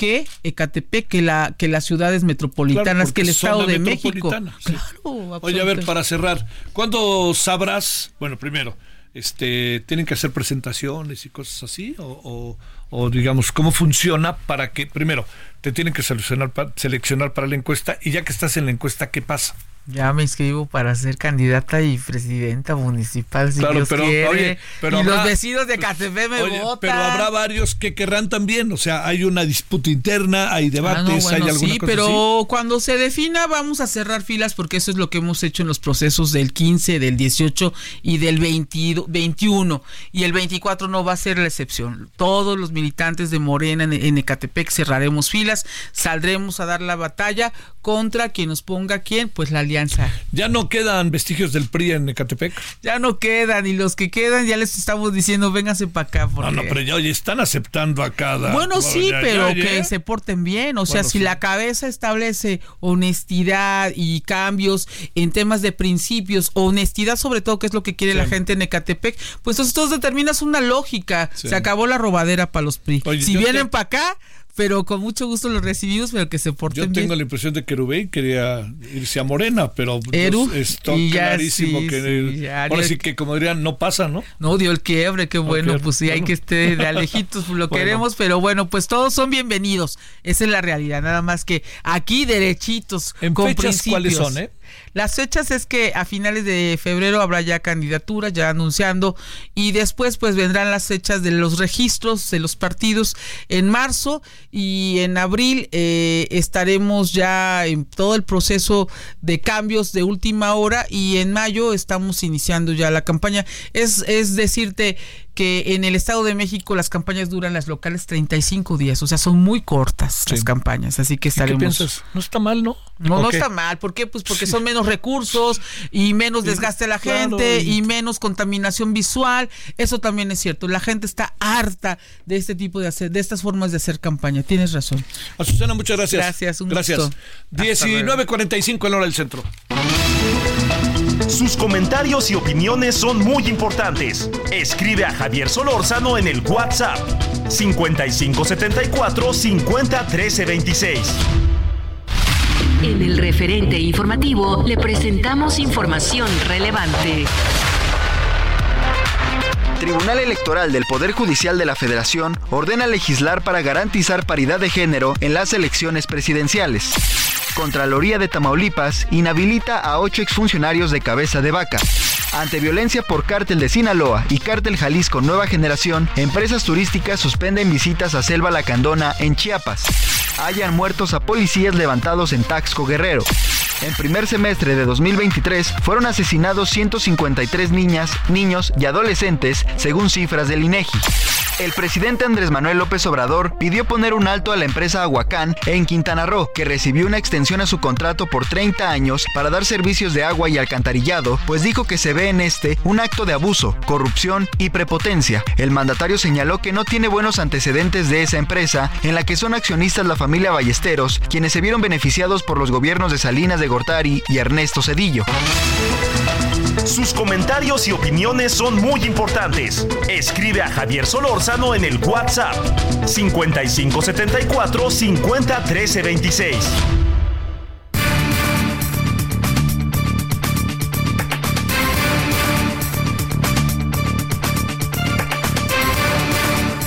que Ecatepec, que, la, que las ciudades metropolitanas, que el Estado de México. Claro, Oye, a ver, para cerrar, ¿cuándo sabrás? Bueno, primero, este, ¿tienen que hacer presentaciones y cosas así? O, o, digamos, ¿cómo funciona para que, primero, te tienen que seleccionar, seleccionar para la encuesta y ya que estás en la encuesta, ¿qué pasa? Ya me inscribo para ser candidata y presidenta municipal, si Dios pero, quiere. y los vecinos de Catepec me votan. Pero habrá varios que querrán también, o sea, hay una disputa interna, hay debates, hay alguna sí, pero cuando se defina vamos a cerrar filas porque eso es lo que hemos hecho en los procesos del 15, del 18 y del 21 y el 24 no va a ser la excepción. Todos los militantes de Morena en, en Ecatepec cerraremos filas, saldremos a dar la batalla contra quien nos ponga quién, pues la alianza. ¿Ya no quedan vestigios del PRI en Ecatepec? Ya no quedan, y los que quedan ya les estamos diciendo, vénganse para acá. No, no, pero ya oye, están aceptando a cada. Bueno, sí, pero que se porten bien. O sea, si la cabeza establece honestidad y cambios en temas de principios, honestidad sobre todo, que es lo que quiere la gente en Ecatepec, pues entonces tú determinas una lógica. Se acabó la robadera para los PRI. si vienen para acá pero con mucho gusto los recibimos, pero que se porten Yo tengo la impresión de que Rubén quería irse a Morena, pero Eru, está clarísimo que ahora sí que como dirían, no pasa, ¿no? No, dio el quiebre, qué bueno, pues sí, hay que esté de alejitos, lo queremos, pero bueno, pues todos son bienvenidos, esa es la realidad, nada más que aquí derechitos, ¿En con fechas cuáles son, eh? Las fechas es que a finales de febrero habrá ya candidaturas, ya anunciando, y después pues vendrán las fechas de los registros de los partidos en marzo y en abril eh, estaremos ya en todo el proceso de cambios de última hora y en mayo estamos iniciando ya la campaña. Es, es decirte que en el Estado de México las campañas duran las locales 35 días, o sea, son muy cortas las campañas, así que estaremos... ¿Qué piensas? No está mal, ¿no? No, no está mal, ¿por qué? Pues porque son menos recursos y menos desgaste a la gente y... menos contaminación visual, eso también es cierto, la gente está harta de este tipo de hacer, de estas formas de hacer campaña, tienes razón. Azucena, muchas gracias. Gracias, un Gracias. 19.45 en hora del centro. Sus comentarios y opiniones son muy importantes. Escribe a Javier Solórzano en el WhatsApp 5574 501326. En el referente informativo le presentamos información relevante. Tribunal Electoral del Poder Judicial de la Federación ordena legislar para garantizar paridad de género en las elecciones presidenciales. Contraloría de Tamaulipas inhabilita a ocho exfuncionarios de cabeza de vaca. Ante violencia por cártel de Sinaloa y cártel Jalisco Nueva Generación, empresas turísticas suspenden visitas a Selva Lacandona en Chiapas. Hayan muertos a policías levantados en Taxco Guerrero. En primer semestre de 2023 fueron asesinados 153 niñas, niños y adolescentes, según cifras del INEGI. El presidente Andrés Manuel López Obrador pidió poner un alto a la empresa Aguacán en Quintana Roo, que recibió una extensión a su contrato por 30 años para dar servicios de agua y alcantarillado, pues dijo que se ve en este un acto de abuso, corrupción y prepotencia. El mandatario señaló que no tiene buenos antecedentes de esa empresa, en la que son accionistas la familia Ballesteros, quienes se vieron beneficiados por los gobiernos de Salinas de Gortari y Ernesto Cedillo. Sus comentarios y opiniones son muy importantes. Escribe a Javier Solórzano en el WhatsApp 5574 501326.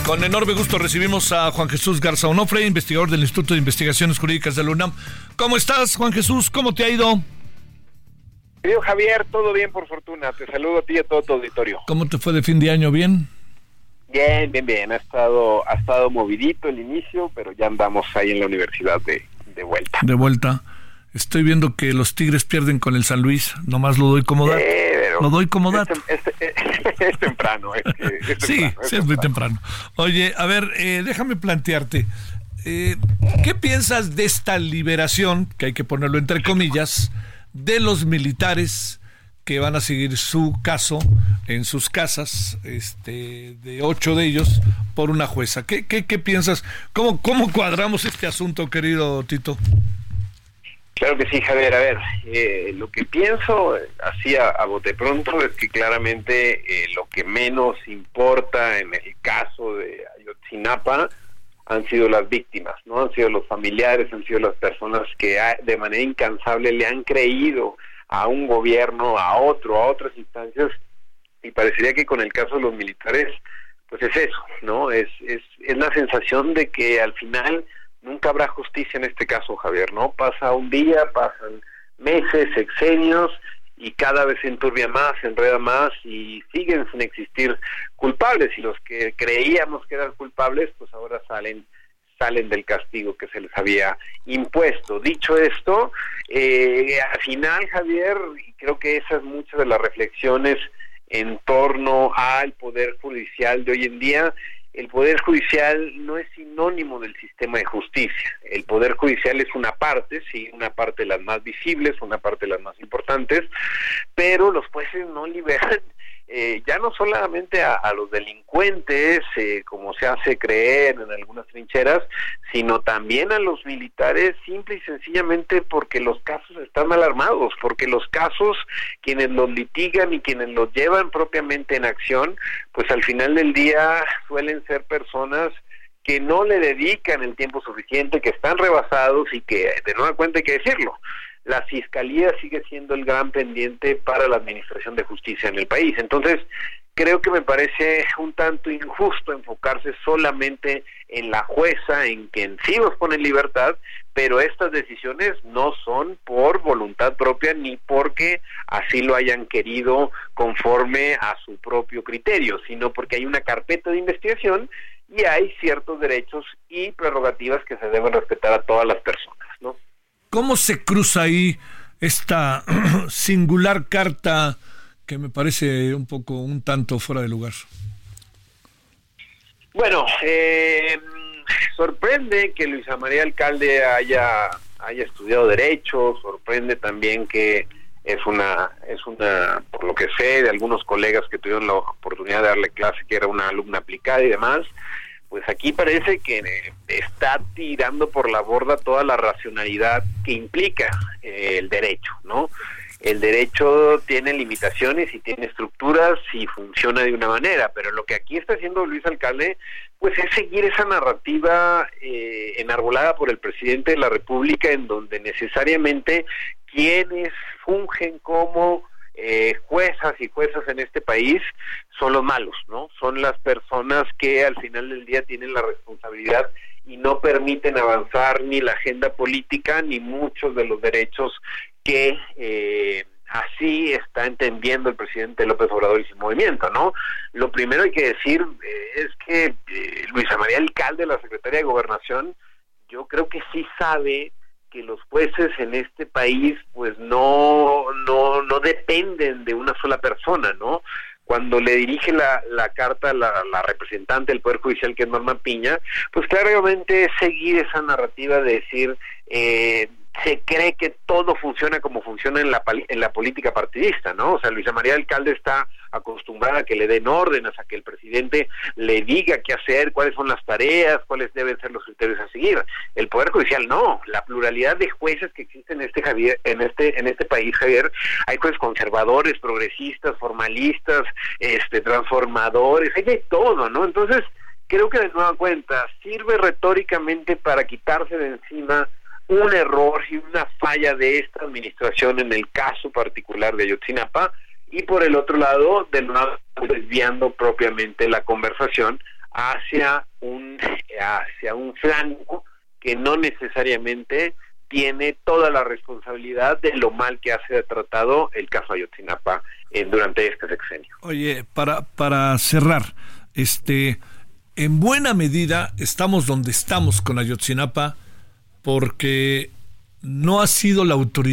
Con enorme gusto recibimos a Juan Jesús Garza Onofre, investigador del Instituto de Investigaciones Jurídicas de la UNAM. ¿Cómo estás, Juan Jesús? ¿Cómo te ha ido? Querido Javier, todo bien por fortuna. Te saludo a ti y a todo tu auditorio. ¿Cómo te fue de fin de año? ¿Bien? Bien, bien, bien. Ha estado, ha estado movidito el inicio, pero ya andamos ahí en la universidad de, de vuelta. De vuelta. Estoy viendo que los Tigres pierden con el San Luis. Nomás lo doy como dato. lo doy como dato. Es, temprano. Es que, sí, sí, es muy temprano. Oye, a ver, eh, déjame plantearte. Eh, ¿Qué piensas de esta liberación, que hay que ponerlo entre comillas, de los militares que van a seguir su caso en sus casas, este, de ocho de ellos, por una jueza. ¿Qué, qué, qué piensas? ¿Cómo, ¿Cómo cuadramos este asunto, querido Tito? Claro que sí, Javier. A ver, eh, lo que pienso así a, bote pronto es que claramente eh, lo que menos importa en el caso de Ayotzinapa han sido las víctimas, ¿no? Han sido los familiares, han sido las personas que de manera incansable le han creído a un gobierno, a otro, a otras instancias, y parecería que con el caso de los militares, pues es eso, ¿no? Es, es, es la sensación de que al final nunca habrá justicia en este caso, Javier, ¿no? Pasa un día, pasan meses, sexenios, y cada vez se enturbia más, se enreda más y siguen sin existir culpables y los que creíamos que eran culpables pues ahora salen salen del castigo que se les había impuesto. Dicho esto, eh, al final, Javier, creo que esas muchas de las reflexiones en torno al Poder Judicial de hoy en día, el Poder Judicial no es sinónimo del sistema de justicia. El Poder Judicial es una parte, sí, una parte de las más visibles, una parte de las más importantes, pero los jueces no liberan eh, ya no solamente a, los delincuentes, eh, como se hace creer en algunas trincheras, sino también a los militares, simple y sencillamente porque los casos están alarmados, porque los casos, quienes los litigan y quienes los llevan propiamente en acción, pues al final del día suelen ser personas que no le dedican el tiempo suficiente, que están rebasados y que de nueva cuenta hay que decirlo, la fiscalía sigue siendo el gran pendiente para la administración de justicia en el país. Entonces, creo que me parece un tanto injusto enfocarse solamente en la jueza, en quien sí nos pone en libertad, pero estas decisiones no son por voluntad propia ni porque así lo hayan querido conforme a su propio criterio, sino porque hay una carpeta de investigación y hay ciertos derechos y prerrogativas que se deben respetar a todas las personas, ¿no? ¿Cómo se cruza ahí esta singular carta que me parece un poco, un tanto fuera de lugar? Bueno, eh, sorprende que Luisa María Alcalde haya, haya estudiado Derecho, sorprende también que es una, es una, por lo que sé de algunos colegas que tuvieron la oportunidad de darle clase, que era una alumna aplicada y demás, pues aquí parece que está tirando por la borda toda la racionalidad que implica eh, el derecho, ¿no? El derecho tiene limitaciones y tiene estructuras y funciona de una manera, pero lo que aquí está haciendo Luis Alcalde, pues es seguir esa narrativa eh, enarbolada por el presidente de la República, en donde necesariamente quienes fungen como eh, juezas y juezas en este país son los malos, ¿no? Son las personas que al final del día tienen la responsabilidad y no permiten avanzar ni la agenda política ni muchos de los derechos que eh, así está entendiendo el presidente López Obrador y su movimiento, ¿no? Lo primero hay que decir eh, es que eh, Luisa María Alcalde, la secretaria de Gobernación, yo creo que sí sabe que los jueces en este país pues no no no dependen de una sola persona no cuando le dirige la, la carta la, la representante del poder judicial que es Norma Piña pues claramente es seguir esa narrativa de decir eh, se cree que todo funciona como funciona en la, en la política partidista, ¿no? O sea, Luisa María Alcalde está acostumbrada a que le den órdenes, a que el presidente le diga qué hacer, cuáles son las tareas, cuáles deben ser los criterios a seguir. El Poder Judicial no, la pluralidad de jueces que existen en este, Javier, en este, en este país, Javier, hay jueces conservadores, progresistas, formalistas, este, transformadores, hay de todo, ¿no? Entonces, creo que de nueva cuenta sirve retóricamente para quitarse de encima un error y una falla de esta administración en el caso particular de Ayotzinapa y por el otro lado, de nuevo desviando propiamente la conversación hacia un hacia un flanco que no necesariamente tiene toda la responsabilidad de lo mal que ha sido tratado el caso Ayotzinapa eh, durante este sexenio. Oye, para para cerrar, este en buena medida estamos donde estamos con Ayotzinapa porque no ha sido la autoridad.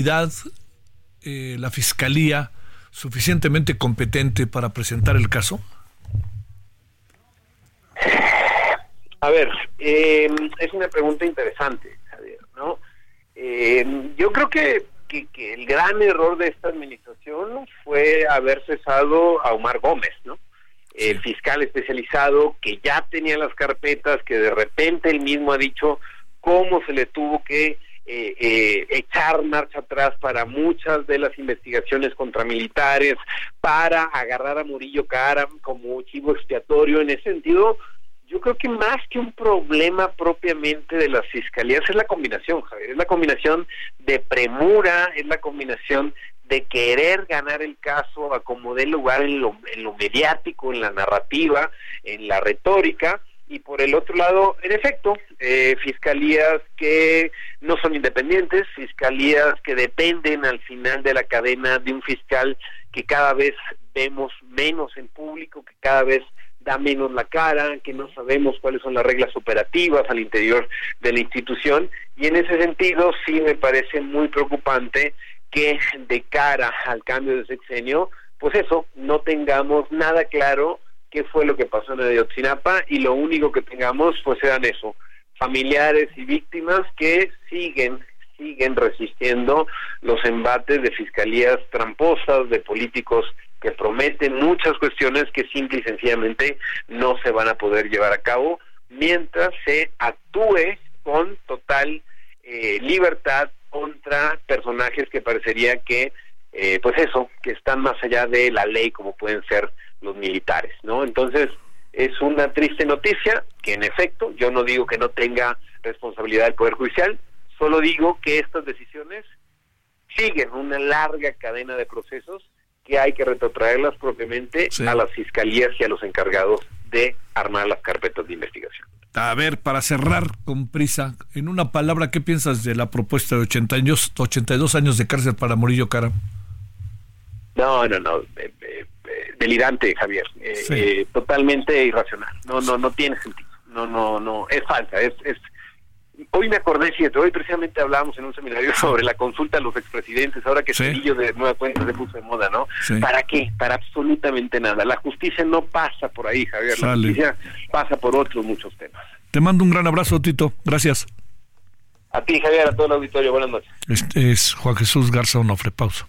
Eh, la fiscalía suficientemente competente para presentar el caso? A ver, eh, es una pregunta interesante, Javier, ¿no? Eh, yo creo que, que, que, el gran error de esta administración fue haber cesado a Omar Gómez, ¿no? El fiscal especializado que ya tenía las carpetas, que de repente él mismo ha dicho cómo se le tuvo que eh, eh, echar marcha atrás para muchas de las investigaciones contra militares, para agarrar a Murillo Karam como chivo expiatorio. En ese sentido, yo creo que más que un problema propiamente de las fiscalías es la combinación, Javier, es la combinación de premura, es la combinación de querer ganar el caso a como dé lugar en lo, en lo mediático, en la narrativa, en la retórica, y por el otro lado, en efecto, eh, fiscalías que no son independientes, fiscalías que dependen al final de la cadena de un fiscal que cada vez vemos menos en público, que cada vez da menos la cara, que no sabemos cuáles son las reglas operativas al interior de la institución. Y en ese sentido sí me parece muy preocupante que de cara al cambio de sexenio, pues eso, no tengamos nada claro qué fue lo que pasó en Ayotzinapa y lo único que tengamos pues eran eso, familiares y víctimas que siguen siguen resistiendo los embates de fiscalías tramposas, de políticos que prometen muchas cuestiones que simple y sencillamente no se van a poder llevar a cabo mientras se actúe con total eh, libertad contra personajes que parecería que, eh, pues eso, que están más allá de la ley como pueden ser los militares, ¿no? Entonces, es una triste noticia que en efecto, yo no digo que no tenga responsabilidad el Poder Judicial, solo digo que estas decisiones siguen una larga cadena de procesos que hay que retrotraerlas propiamente sí. a las fiscalías y a los encargados de armar las carpetas de investigación. A ver, para cerrar con prisa, en una palabra, ¿qué piensas de la propuesta de 80 años, 82 años de cárcel para Murillo Cara? No, no, no. Eh, eh, delirante, Javier. Eh, sí. eh, totalmente irracional. No, no, no tiene sentido. No, no, no. Es falsa. Es, es. Hoy me acordé, fíjate, hoy precisamente hablábamos en un seminario sobre la consulta a los expresidentes, ahora que sí. de nueva cuenta se puso de moda, ¿no? Sí. ¿Para qué? Para absolutamente nada. La justicia no pasa por ahí, Javier. Sale. La justicia pasa por otros muchos temas. Te mando un gran abrazo, Tito. Gracias. A ti, Javier, a todo el auditorio. Buenas noches. Este es Juan Jesús Garza Onofre. Pausa.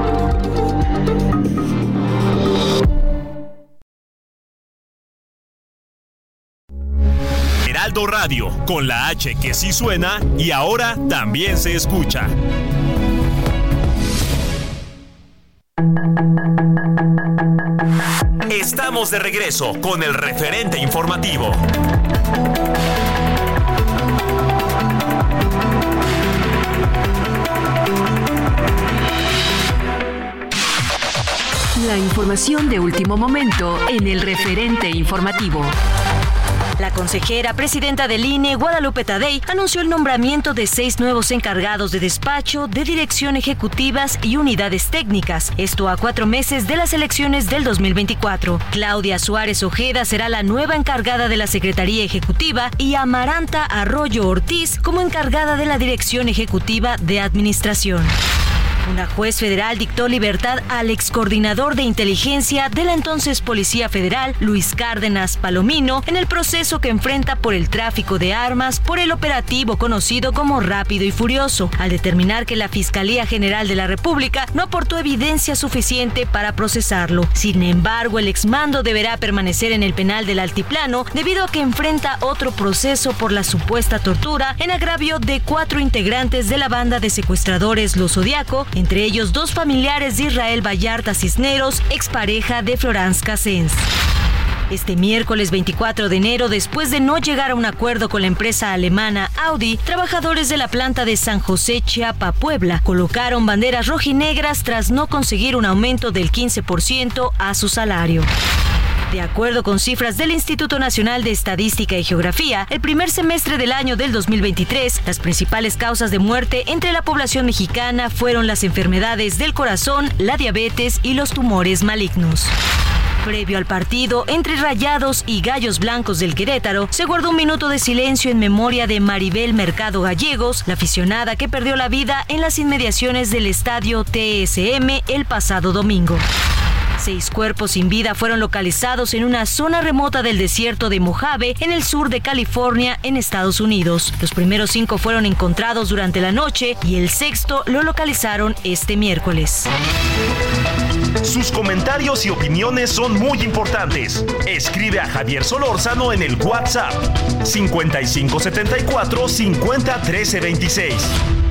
Radio, con la H que sí suena y ahora también se escucha. Estamos de regreso con el referente informativo. La información de último momento en el referente informativo. La consejera presidenta del INE, Guadalupe Tadei, anunció el nombramiento de seis nuevos encargados de despacho, de dirección ejecutivas y unidades técnicas. Esto a cuatro meses de las elecciones del 2024. Claudia Suárez Ojeda será la nueva encargada de la Secretaría Ejecutiva y Amaranta Arroyo Ortiz como encargada de la Dirección Ejecutiva de Administración. Una juez federal dictó libertad al excoordinador de inteligencia de la entonces Policía Federal, Luis Cárdenas Palomino, en el proceso que enfrenta por el tráfico de armas por el operativo conocido como Rápido y Furioso, al determinar que la Fiscalía General de la República no aportó evidencia suficiente para procesarlo. Sin embargo, el exmando deberá permanecer en el penal del Altiplano debido a que enfrenta otro proceso por la supuesta tortura en agravio de cuatro integrantes de la banda de secuestradores Los Zodiaco, entre ellos dos familiares de Israel Vallarta Cisneros, expareja de Florence Cassens. Este miércoles 24 de enero, después de no llegar a un acuerdo con la empresa alemana Audi, trabajadores de la planta de San José Chiapa, Puebla, colocaron banderas rojinegras tras no conseguir un aumento del 15% a su salario. De acuerdo con cifras del Instituto Nacional de Estadística y Geografía, el primer semestre del año del 2023, las principales causas de muerte entre la población mexicana fueron las enfermedades del corazón, la diabetes y los tumores malignos. Previo al partido entre Rayados y Gallos Blancos del Querétaro, se guardó un minuto de silencio en memoria de Maribel Mercado Gallegos, la aficionada que perdió la vida en las inmediaciones del estadio TSM el pasado domingo. Seis cuerpos sin vida fueron localizados en una zona remota del desierto de Mojave, en el sur de California, en Estados Unidos. Los primeros cinco fueron encontrados durante la noche y el sexto lo localizaron este miércoles. Sus comentarios y opiniones son muy importantes. Escribe a Javier Solórzano en el WhatsApp 5574 50 26.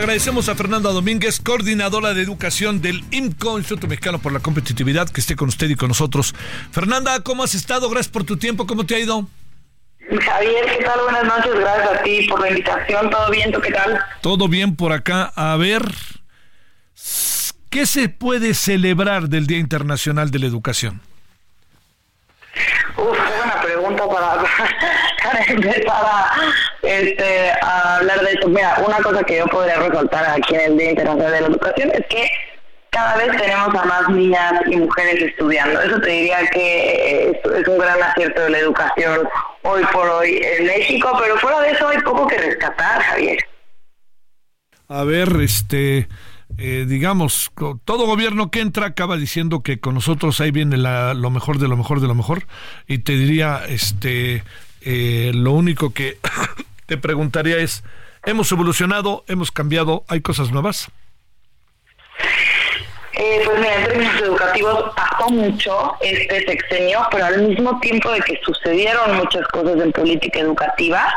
Agradecemos a Fernanda Domínguez, coordinadora de educación del IMCO, Instituto Mexicano por la Competitividad, que esté con usted y con nosotros. Fernanda, ¿cómo has estado? Gracias por tu tiempo. ¿Cómo te ha ido? Javier, ¿qué tal? Buenas noches. Gracias a ti por la invitación. ¿Todo bien? ¿Tú qué tal? Todo bien por acá. A ver, ¿qué se puede celebrar del Día Internacional de la Educación? Uf, una pregunta para, para empezar a, este, hablar de eso. Mira, una cosa que yo podría resaltar aquí en el Día Internacional de la Educación es que cada vez tenemos a más niñas y mujeres estudiando. Eso te diría que es, es un gran acierto de la educación hoy por hoy en México, pero fuera de eso hay poco que rescatar, Javier. A ver, este, eh, digamos, todo gobierno que entra acaba diciendo que con nosotros ahí viene la, lo mejor de lo mejor de lo mejor. Y te diría, este, eh, lo único que te preguntaría es, ¿hemos evolucionado? ¿Hemos cambiado? ¿Hay cosas nuevas? Eh, pues mira, en términos educativos bajó mucho este sexenio, pero al mismo tiempo de que sucedieron muchas cosas en política educativa,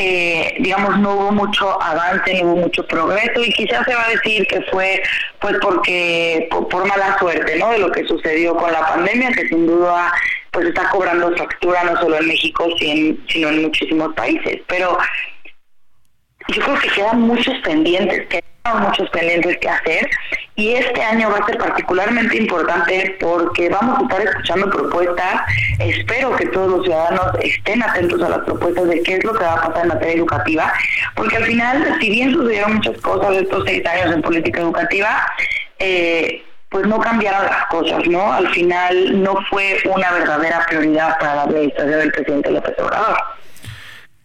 eh, digamos, no hubo mucho avance, no hubo mucho progreso y quizás se va a decir que fue pues porque por, mala suerte, ¿no? De lo que sucedió con la pandemia, que sin duda pues está cobrando factura no solo en México, sino en muchísimos países. Pero yo creo que quedan muchos pendientes, quedan muchos pendientes que hacer y este año va a ser particularmente importante porque vamos a estar escuchando propuestas. Espero que todos los ciudadanos estén atentos a las propuestas de qué es lo que va a pasar en materia educativa, porque al final, si bien sucedieron muchas cosas estos seis años en política educativa, eh, pues no cambiaron las cosas, ¿no? Al final no fue una verdadera prioridad para la administración del presidente López Obrador.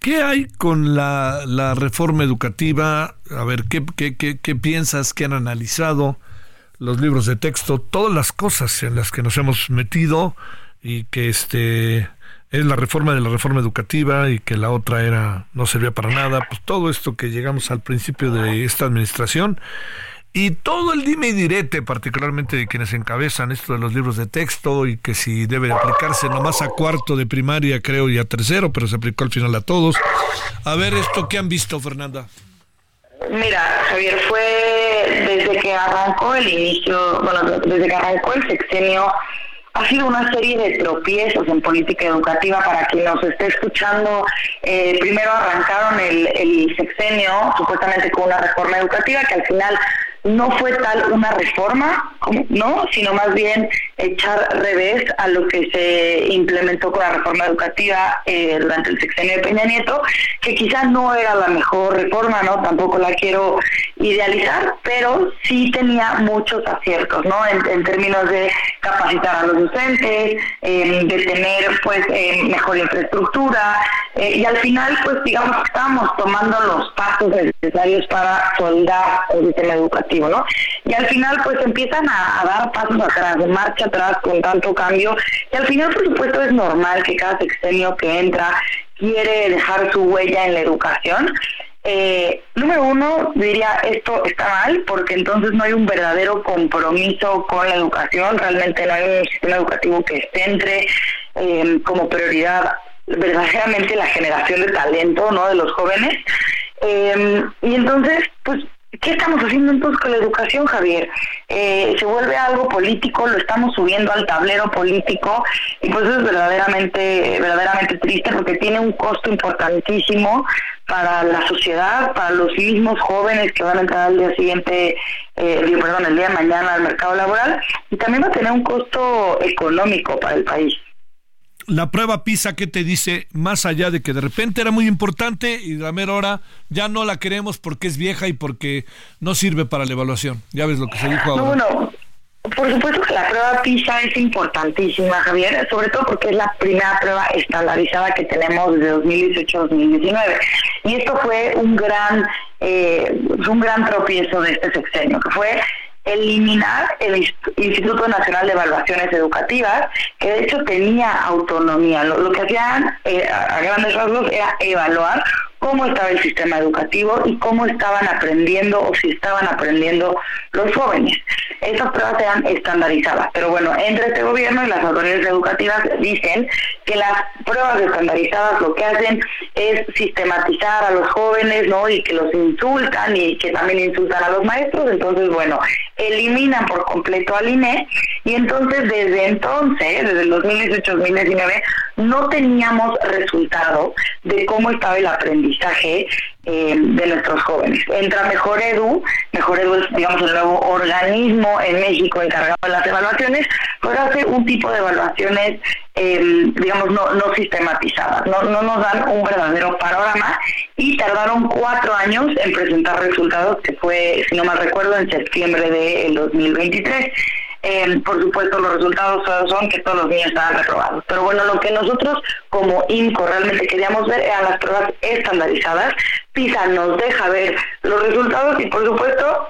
¿Qué hay con la, reforma educativa? A ver, ¿qué, qué, qué, qué piensas? ¿Qué han analizado? Los libros de texto, todas las cosas en las que nos hemos metido y que este es la reforma de la reforma educativa y que la otra era no servía para nada, pues todo esto que llegamos al principio de esta administración y todo el dime y direte, particularmente de quienes encabezan esto de los libros de texto y que si debe aplicarse nomás a cuarto de primaria, creo, y a tercero, pero se aplicó al final a todos. A ver, esto qué han visto, Fernanda. Mira, Javier, fue desde que arrancó el inicio, bueno, desde que arrancó el sexenio ha sido una serie de tropiezos en política educativa para quien nos esté escuchando. Eh, primero arrancaron el, el sexenio supuestamente con una reforma educativa que al final no fue tal una reforma, ¿no? Sino más bien echar revés a lo que se implementó con la reforma educativa eh, durante el sexenio de Peña Nieto, que quizás no era la mejor reforma, ¿no? Tampoco la quiero idealizar, pero sí tenía muchos aciertos, ¿no? En, términos de capacitar a los docentes, de tener, pues, mejor infraestructura, eh, y al final, pues, digamos que estábamos tomando los pasos necesarios para soldar el sistema educativo, Y al final, pues, empiezan a, dar pasos atrás, marcha atrás con tanto cambio, y al final, por supuesto, es normal que cada sexenio que entra quiere dejar su huella en la educación, eh, número uno, diría esto está mal porque entonces no hay un verdadero compromiso con la educación, realmente no hay un sistema educativo que centre eh, como prioridad verdaderamente la generación de talento no de los jóvenes. Eh, y entonces, pues ¿Qué estamos haciendo entonces con la educación, Javier? Eh, se vuelve algo político, lo estamos subiendo al tablero político y pues es verdaderamente, verdaderamente triste porque tiene un costo importantísimo para la sociedad, para los mismos jóvenes que van a entrar al día siguiente, eh, perdón, el día de mañana al mercado laboral y también va a tener un costo económico para el país la prueba PISA, ¿qué te dice? Más allá de que de repente era muy importante y de la mera hora ya no la queremos porque es vieja y porque no sirve para la evaluación. Ya ves lo que se dijo ahora. No, bueno, por supuesto que la prueba PISA es importantísima, Javier, sobre todo porque es la primera prueba estandarizada que tenemos de 2018-2019. Y esto fue un gran, eh, un gran tropiezo de este sexenio, que fue eliminar el Instituto Nacional de Evaluaciones Educativas, que de hecho tenía autonomía. Lo, que hacían eh, a grandes rasgos era evaluar cómo estaba el sistema educativo y cómo estaban aprendiendo o si estaban aprendiendo los jóvenes. Esas pruebas eran estandarizadas, pero bueno, entre este gobierno y las autoridades educativas dicen que las pruebas estandarizadas lo que hacen es sistematizar a los jóvenes, ¿no? Y que los insultan y que también insultan a los maestros, entonces bueno, eliminan por completo al INE y entonces desde entonces, desde el 2018-2019, no teníamos resultado de cómo estaba el aprendizaje eh, de nuestros jóvenes. Entra Mejor Edu, Mejor Edu es, digamos, el nuevo organismo en México encargado de las evaluaciones, pero hace un tipo de evaluaciones, eh, digamos, no, no sistematizadas, no, no nos dan un verdadero panorama y tardaron cuatro años en presentar resultados, que fue, si no mal recuerdo, en septiembre del 2023. Eh, por supuesto, los resultados son que todos los niños estaban reprobados. Pero bueno, lo que nosotros como INCO realmente queríamos ver eran las pruebas estandarizadas. PISA nos deja ver los resultados y por supuesto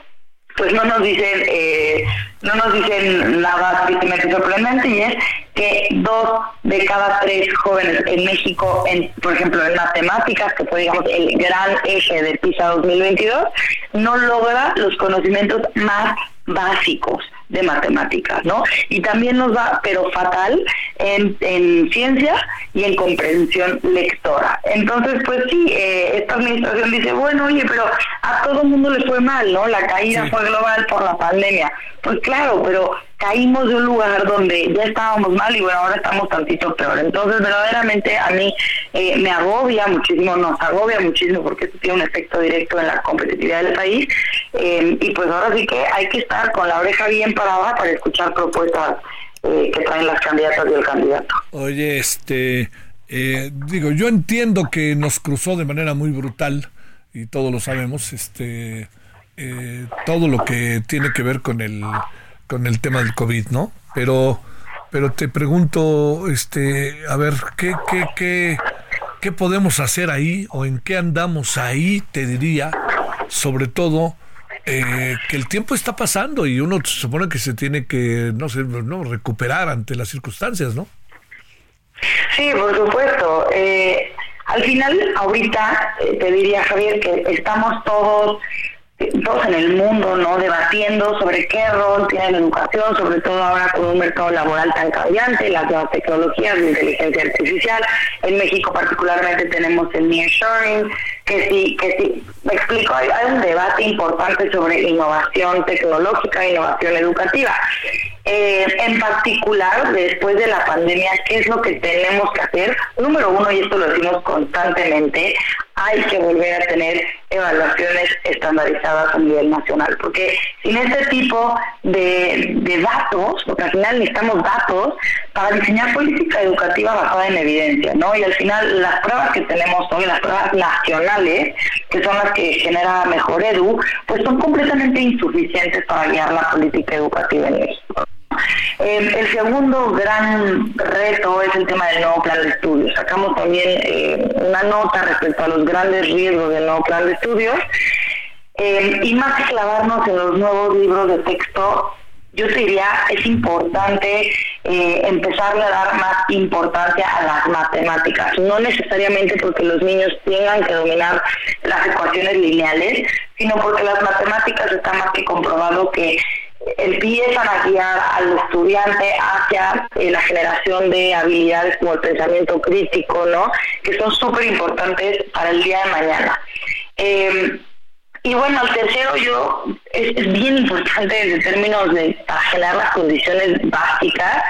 pues no nos dicen eh, no nos dicen nada tristemente sorprendente y es que dos de cada tres jóvenes en México, por ejemplo en matemáticas, que fue el gran eje de PISA 2022, no logra los conocimientos más básicos de matemáticas, ¿no? Y también nos va, pero fatal, en, en ciencia y en comprensión lectora. Entonces, pues sí, eh, esta administración dice, bueno, oye, pero a todo el mundo le fue mal, ¿no? La caída fue global por la pandemia. Pues claro, pero caímos de un lugar donde ya estábamos mal y bueno, ahora estamos tantito peor. Entonces, verdaderamente a mí eh, me agobia muchísimo, nos agobia muchísimo porque esto tiene un efecto directo en la competitividad del país. Eh, y pues ahora sí que hay que estar con la oreja bien parada para escuchar propuestas eh, que traen las candidatas y el candidato. Oye, este, digo, yo entiendo que nos cruzó de manera muy brutal y todos lo sabemos, este, todo lo que tiene que ver con el con el tema del COVID, ¿no? Pero, pero te pregunto, este, a ver, ¿qué, qué, qué, podemos hacer ahí o en qué andamos ahí? Te diría, sobre todo, eh, que el tiempo está pasando y uno se supone que se tiene que, no sé, no recuperar ante las circunstancias, ¿no? Sí, por supuesto. Eh, al final, ahorita eh, te diría, Javier, que estamos todos todos en el mundo, ¿no? Debatiendo sobre qué rol tiene la educación, sobre todo ahora con un mercado laboral tan cambiante, las nuevas tecnologías, la inteligencia artificial. En México particularmente tenemos el nearshoring, que sí, que sí, me explico, hay, un debate importante sobre innovación tecnológica innovación educativa. Eh, en particular, después de la pandemia, ¿qué es lo que tenemos que hacer? Número uno, y esto lo decimos constantemente, hay que volver a tener evaluaciones estandarizadas a nivel nacional, porque sin este tipo de, datos, porque al final necesitamos datos para diseñar política educativa basada en evidencia, ¿no? Y al final las pruebas que tenemos hoy, las pruebas nacionales, que son las que genera Mejor Edu, pues son completamente insuficientes para guiar la política educativa en México. Eh, el segundo gran reto es el tema del nuevo plan de estudios. Sacamos también eh, una nota respecto a los grandes riesgos del nuevo plan de estudios. Eh, y más que clavarnos en los nuevos libros de texto, yo diría es importante eh, empezar a dar más importancia a las matemáticas, no necesariamente porque los niños tengan que dominar las ecuaciones lineales, sino porque las matemáticas está más que comprobado que empiezan a guiar al estudiante hacia eh, la generación de habilidades como el pensamiento crítico, ¿no? Que son súper importantes para el día de mañana. Eh, y bueno, el tercero yo es, bien importante en términos de para las condiciones básicas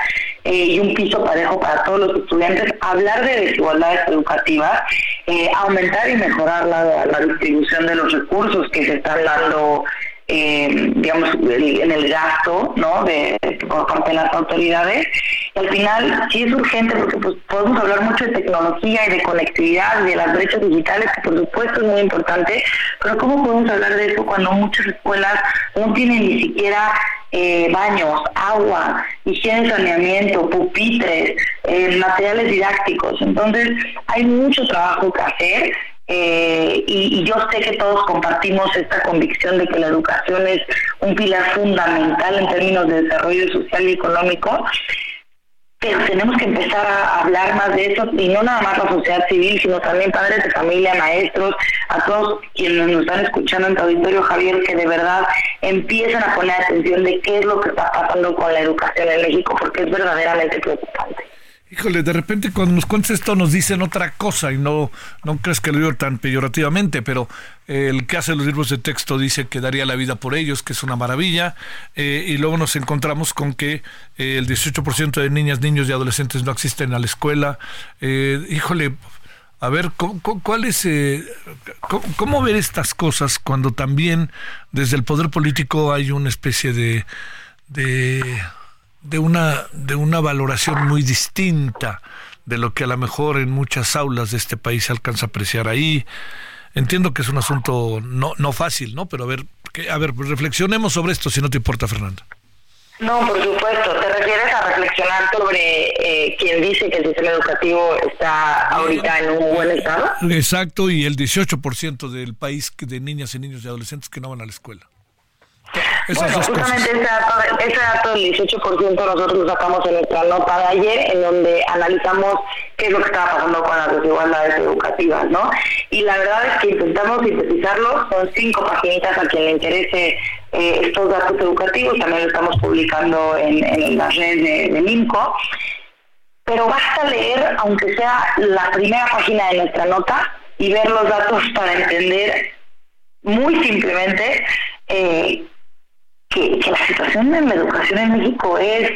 eh, y un piso parejo para todos los estudiantes, hablar de desigualdades educativas, eh, aumentar y mejorar la, la distribución de los recursos que se están dando eh, digamos, en el gasto, ¿no? De, parte de las autoridades. Al final sí es urgente porque pues, podemos hablar mucho de tecnología y de conectividad y de las brechas digitales, que por supuesto es muy importante, pero ¿cómo podemos hablar de eso cuando muchas escuelas no tienen ni siquiera eh, baños, agua, higiene, saneamiento, pupitres, eh, materiales didácticos? Entonces hay mucho trabajo que hacer eh, y, yo sé que todos compartimos esta convicción de que la educación es un pilar fundamental en términos de desarrollo social y económico, pero tenemos que empezar a hablar más de eso y no nada más la sociedad civil, sino también padres de familia, maestros, a todos quienes nos están escuchando en tu auditorio, Javier, que de verdad empiecen a poner atención de qué es lo que está pasando con la educación en México, porque es verdaderamente preocupante. Híjole, de repente cuando nos cuentas esto nos dicen otra cosa y no, no crees que lo digo tan peyorativamente, pero eh, el que hace los libros de texto dice que daría la vida por ellos, que es una maravilla, eh, y luego nos encontramos con que eh, el 18% de niñas, niños y adolescentes no asisten a la escuela. híjole, a ver, ¿cómo, cuál es, cómo, ver estas cosas cuando también desde el poder político hay una especie de de una, de una valoración muy distinta de lo que a lo mejor en muchas aulas de este país se alcanza a apreciar ahí. Entiendo que es un asunto no, no fácil, ¿no? Pero a ver, que, a ver, reflexionemos sobre esto, si no te importa, Fernando. No, por supuesto. ¿Te refieres a reflexionar sobre eh, quien dice que el sistema educativo está ahorita en un buen estado? Exacto, y el 18% del país de niñas y niños y adolescentes que no van a la escuela bueno, justamente ese dato, ese dato del 18% nosotros lo sacamos en nuestra nota de ayer, en donde analizamos qué es lo que estaba pasando con las desigualdades educativas, ¿no? Y la verdad es que intentamos sintetizarlo, son cinco paginitas a quien le interese eh, estos datos educativos, también lo estamos publicando en, en las redes de, de NIMCO, pero basta leer, aunque sea la primera página de nuestra nota, y ver los datos para entender muy simplemente eh, que, la situación en la educación en México es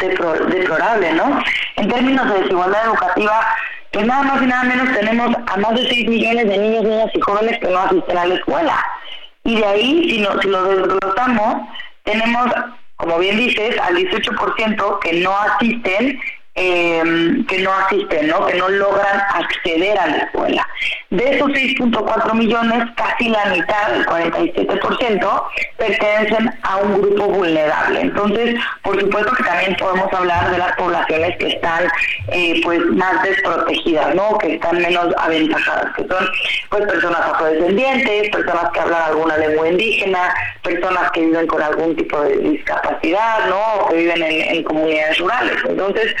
deplorable, ¿no? En términos de desigualdad educativa, pues nada más y nada menos tenemos a más de 6 millones de niños, niñas y jóvenes que no asisten a la escuela. Y de ahí, si, no, si lo desglosamos, tenemos, como bien dices, al 18% que no asisten eh, que no asisten, ¿no? que no logran acceder a la escuela. De esos 6.4 millones, casi la mitad, el 47%, pertenecen a un grupo vulnerable. Entonces, por supuesto que también podemos hablar de las poblaciones que están eh, pues más desprotegidas, ¿no? que están menos aventajadas, que son pues personas afrodescendientes, personas que hablan alguna lengua indígena, personas que viven con algún tipo de discapacidad, ¿no? que viven en, en comunidades rurales. Entonces,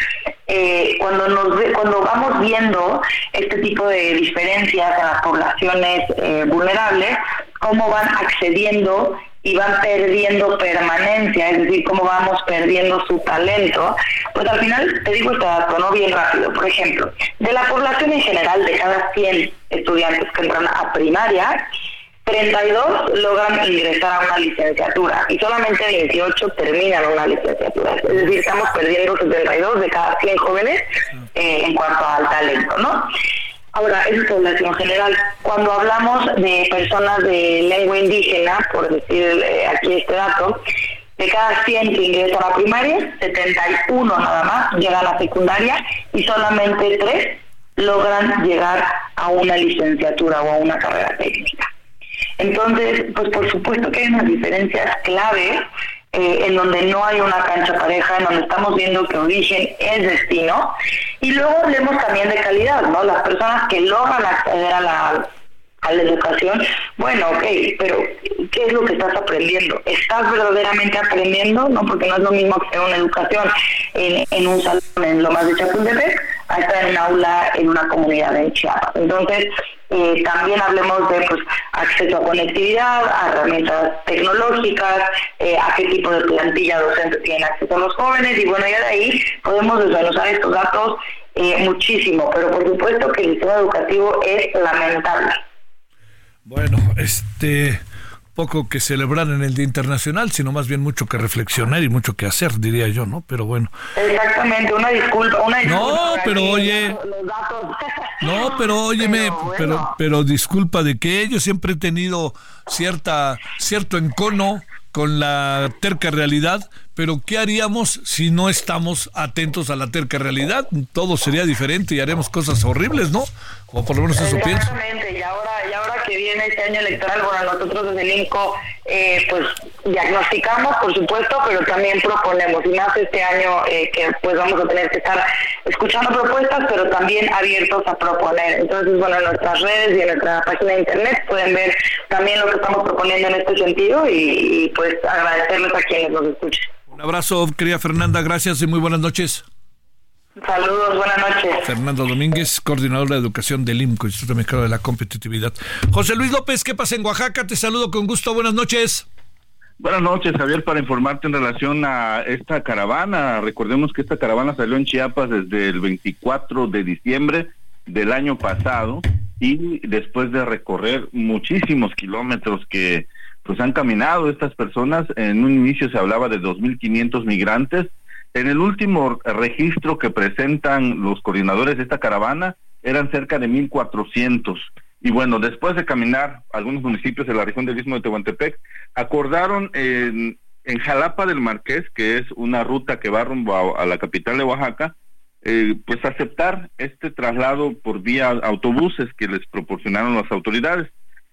eh, cuando nos cuando vamos viendo este tipo de diferencias en las poblaciones eh, vulnerables, cómo van accediendo y van perdiendo permanencia, es decir, cómo vamos perdiendo su talento, pues al final te digo este dato, ¿no? Bien rápido. Por ejemplo, de la población en general, de cada 100 estudiantes que entran a primaria, 32 logran ingresar a una licenciatura y solamente 28 terminan una licenciatura. Es decir, estamos perdiendo 72 de cada 100 jóvenes eh, en cuanto al talento, ¿no? Ahora, es población general. Cuando hablamos de personas de lengua indígena, por decir eh, aquí este dato, de cada 100 que ingresan a la primaria, 71 nada más llegan a la secundaria y solamente 3 logran llegar a una licenciatura o a una carrera técnica. Entonces, pues por supuesto que hay unas diferencias clave eh, en donde no hay una cancha pareja, en donde estamos viendo que origen es destino. Y luego hablemos también de calidad, ¿no? Las personas que logran acceder a la, a la educación, bueno, ok, pero ¿qué es lo que estás aprendiendo? ¿Estás verdaderamente aprendiendo? ¿no? Porque no es lo mismo que una educación en, en un salón en lo más de Chapultepec a estar en un aula en una comunidad en Chiapas. Entonces, eh, también hablemos de pues, acceso a conectividad, a herramientas tecnológicas, eh, a qué tipo de plantilla docente tienen acceso los jóvenes y bueno, ya de ahí podemos desglosar estos datos eh, muchísimo, pero por supuesto que el sistema educativo es lamentable. Bueno, este poco que celebrar en el Día Internacional, sino más bien mucho que reflexionar y mucho que hacer, diría yo, ¿no? Pero bueno. Exactamente, una disculpa, una disculpa. No, pero oye. No, pero óyeme, pero, pero, disculpa de que yo siempre he tenido cierta cierto encono con la terca realidad, pero ¿qué haríamos si no estamos atentos a la terca realidad? Todo sería diferente y haremos cosas horribles, ¿no? O por lo menos eso pienso. Exactamente, y ahora, y ahora que viene este año electoral, bueno, nosotros desde el INCO, eh, pues diagnosticamos, por supuesto, pero también proponemos, y más este año eh, que pues vamos a tener que estar escuchando propuestas, pero también abiertos a proponer. Entonces, bueno, en nuestras redes y en nuestra página de internet pueden ver también lo que estamos proponiendo en este sentido y, pues agradecerles a quienes nos escuchen. Un abrazo, querida Fernanda, gracias y muy buenas noches. Saludos, buenas noches. Fernando Domínguez, coordinador de educación del IMCO, Instituto Mexicano de la Competitividad. José Luis López, ¿qué pasa en Oaxaca? Te saludo con gusto, buenas noches. Buenas noches, Javier, para informarte en relación a esta caravana. Recordemos que esta caravana salió en Chiapas desde el 24 de diciembre del año pasado y después de recorrer muchísimos kilómetros que pues han caminado estas personas. En un inicio se hablaba de 2.500 migrantes. En el último registro que presentan los coordinadores de esta caravana eran cerca de 1.400. Y bueno, después de caminar algunos municipios de la región del Istmo de Tehuantepec, acordaron en, Jalapa del Marqués, que es una ruta que va rumbo a, la capital de Oaxaca, eh, pues aceptar este traslado por vía autobuses que les proporcionaron las autoridades.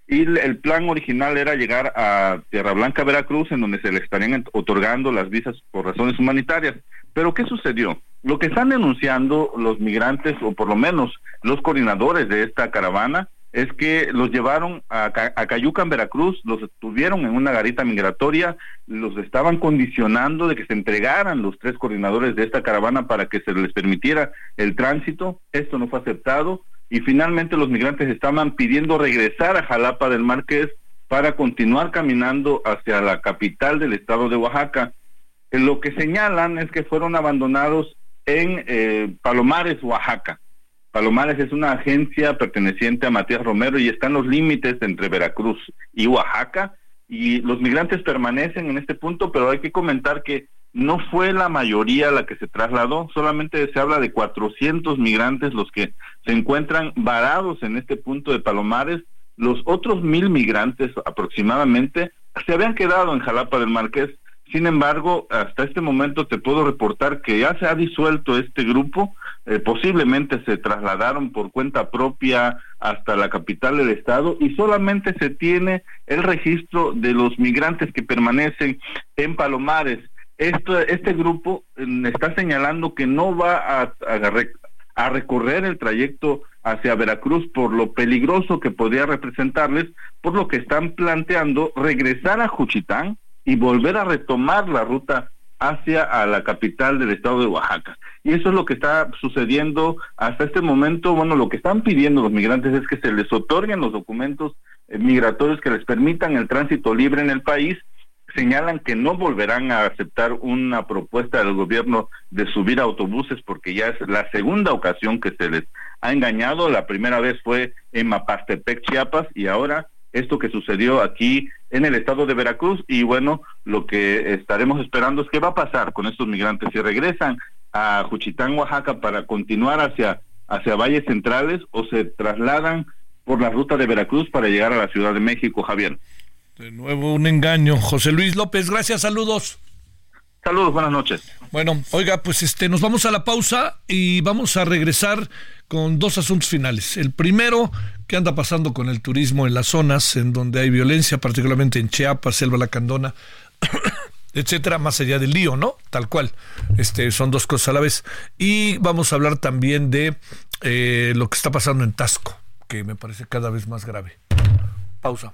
Y el plan original era llegar a Tierra Blanca, Veracruz, en donde se le estarían otorgando las visas por razones humanitarias. Pero ¿qué sucedió? Lo que están denunciando los migrantes, o por lo menos los coordinadores de esta caravana, es que los llevaron a, a Cayuca, en Veracruz, los tuvieron en una garita migratoria, los estaban condicionando de que se entregaran los tres coordinadores de esta caravana para que se les permitiera el tránsito. Esto no fue aceptado y finalmente los migrantes estaban pidiendo regresar a Jalapa del Marqués para continuar caminando hacia la capital del estado de Oaxaca. Eh, lo que señalan es que fueron abandonados en eh, Palomares, Oaxaca. Palomares es una agencia perteneciente a Matías Romero y está en los límites entre Veracruz y Oaxaca y los migrantes permanecen en este punto, pero hay que comentar que no fue la mayoría la que se trasladó, solamente se habla de 400 migrantes los que se encuentran varados en este punto de Palomares. Los otros mil migrantes aproximadamente se habían quedado en Jalapa del Marqués. Sin embargo, hasta este momento te puedo reportar que ya se ha disuelto este grupo. Eh, posiblemente se trasladaron por cuenta propia hasta la capital del estado y solamente se tiene el registro de los migrantes que permanecen en Palomares este grupo mm, está señalando que no va a, a, recorrer el trayecto hacia Veracruz por lo peligroso que podría representarles, por lo que están planteando regresar a Juchitán y volver a retomar la ruta hacia la capital del estado de Oaxaca. Y eso es lo que está sucediendo hasta este momento. Bueno, lo que están pidiendo los migrantes es que se les otorguen los documentos eh, migratorios que les permitan el tránsito libre en el país señalan que no volverán a aceptar una propuesta del gobierno de subir autobuses porque ya es la segunda ocasión que se les ha engañado. La primera vez fue en Mapastepec, Chiapas, y ahora esto que sucedió aquí en el estado de Veracruz y bueno, lo que estaremos esperando es qué va a pasar con estos migrantes si regresan a Juchitán, Oaxaca para continuar hacia hacia valles centrales o se trasladan por la ruta de Veracruz para llegar a la Ciudad de México, Javier. De nuevo un engaño. José Luis López, gracias, saludos. Saludos, buenas noches. Bueno, oiga, pues este nos vamos a la pausa y vamos a regresar con dos asuntos finales. El primero, ¿qué anda pasando con el turismo en las zonas en donde hay violencia, particularmente en Chiapas, Selva Lacandona, etcétera, más allá del lío, ¿no? Tal cual. Este, son dos cosas a la vez. Y vamos a hablar también de eh, lo que está pasando en Tasco, que me parece cada vez más grave. Pausa.